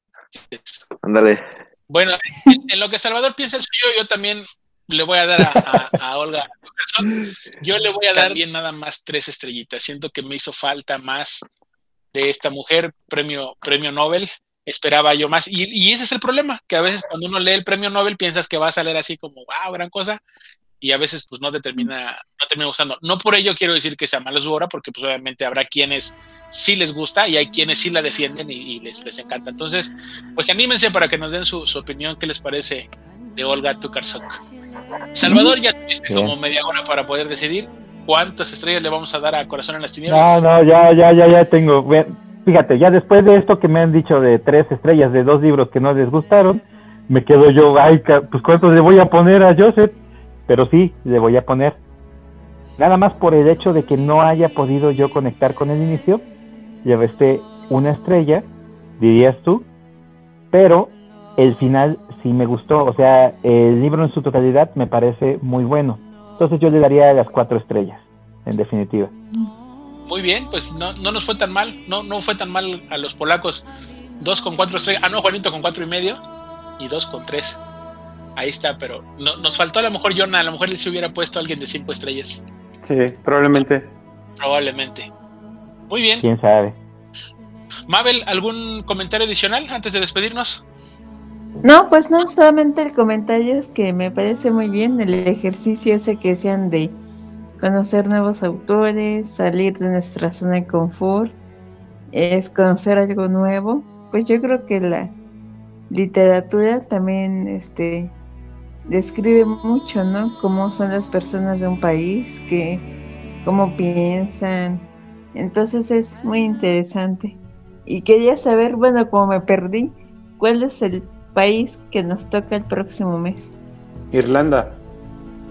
Ándale. Bueno, en, lo que Salvador piensa el suyo, yo también le voy a dar a, Olga. Yo le voy a dar bien nada más tres estrellitas. Siento que me hizo falta más de esta mujer, premio, premio Nobel. Esperaba yo más. Y, y, ese es el problema, que a veces cuando uno lee el premio Nobel piensas que va a salir así como, wow, gran cosa y a veces pues no te termina, no termina gustando. No por ello quiero decir que sea mala su obra, porque pues obviamente habrá quienes sí les gusta y hay quienes sí la defienden y, les, les encanta. Entonces, pues anímense para que nos den su, opinión, qué les parece de Olga Tukarsok. Salvador, ya tuviste como media hora para poder decidir cuántas estrellas le vamos a dar a Corazón en las Tinieblas. No, no, ya, ya, ya, ya tengo. Fíjate, ya después de esto que me han dicho de tres estrellas de dos libros que no les gustaron, me quedo yo, ay, pues cuántos le voy a poner a Joseph pero sí, le voy a poner. Nada más por el hecho de que no haya podido yo conectar con el inicio, llevaste una estrella, dirías tú, pero el final sí me gustó, o sea, el libro en su totalidad me parece muy bueno. Entonces yo le daría las cuatro estrellas, en definitiva. Muy bien, pues no, no nos fue tan mal, no, no fue tan mal a los polacos. Dos con cuatro estrellas, ah no, Juanito con cuatro y medio y dos con tres. Ahí está, pero no, nos faltó a lo mejor Jonah, a lo mejor él se hubiera puesto a alguien de cinco estrellas. Sí, probablemente. Probablemente. Muy bien. ¿Quién sabe? Mabel, ¿algún comentario adicional antes de despedirnos? No, pues no, solamente el comentario es que me parece muy bien el ejercicio ese que sean de conocer nuevos autores, salir de nuestra zona de confort, es conocer algo nuevo. Pues yo creo que la literatura también este describe mucho, ¿no? Cómo son las personas de un país, que cómo piensan. Entonces es muy interesante. Y quería saber, bueno, como me perdí, ¿cuál es el país que nos toca el próximo mes? Irlanda.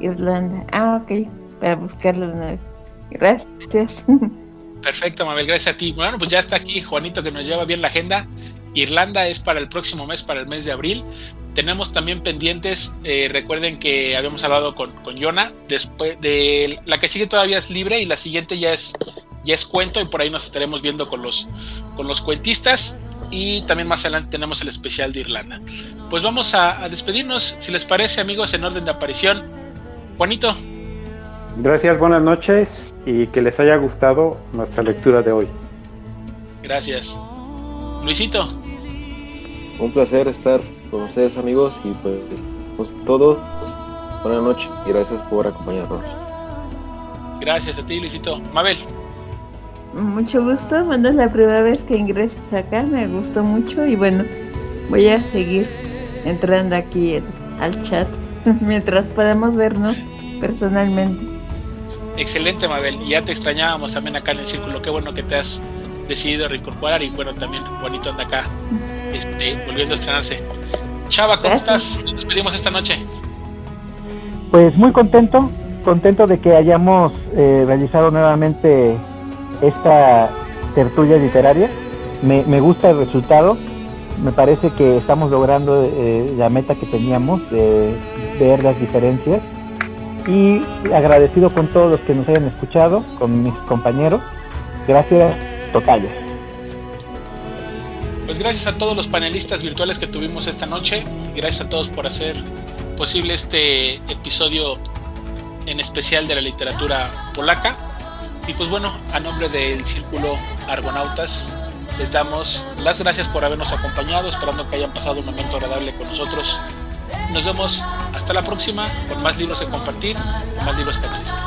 Irlanda. Ah, ok, para buscarlo una vez. Gracias. Perfecto, Mabel, gracias a ti. Bueno, pues ya está aquí Juanito que nos lleva bien la agenda. Irlanda es para el próximo mes, para el mes de abril. Tenemos también pendientes, eh, recuerden que habíamos hablado con, con Yona, después de la que sigue todavía es libre y la siguiente ya es, ya es cuento y por ahí nos estaremos viendo con los, con los cuentistas y también más adelante tenemos el especial de Irlanda. Pues vamos a, a despedirnos, si les parece amigos, en orden de aparición. Juanito. Gracias, buenas noches y que les haya gustado nuestra lectura de hoy. Gracias. Luisito. Un placer estar con ustedes amigos y pues, pues todos, buenas noches y gracias por acompañarnos. Gracias a ti, Luisito. Mabel. Mucho gusto, bueno, es la primera vez que ingresas acá, me gustó mucho y bueno, voy a seguir entrando aquí al chat mientras podamos vernos personalmente. Excelente, Mabel. Y ya te extrañábamos también acá en el círculo. Qué bueno que te has decidido reincorporar y bueno, también bonito anda acá, este, volviendo a estrenarse. Chava, ¿cómo estás? Nos despedimos esta noche. Pues muy contento, contento de que hayamos eh, realizado nuevamente esta tertulia literaria. Me, me, gusta el resultado. Me parece que estamos logrando eh, la meta que teníamos de ver las diferencias. Y agradecido con todos los que nos hayan escuchado, con mis compañeros. Gracias totales. Pues gracias a todos los panelistas virtuales que tuvimos esta noche. Gracias a todos por hacer posible este episodio en especial de la literatura polaca. Y pues bueno, a nombre del Círculo Argonautas, les damos las gracias por habernos acompañado, esperando que hayan pasado un momento agradable con nosotros. Nos vemos hasta la próxima con más libros que compartir, más libros panelistas.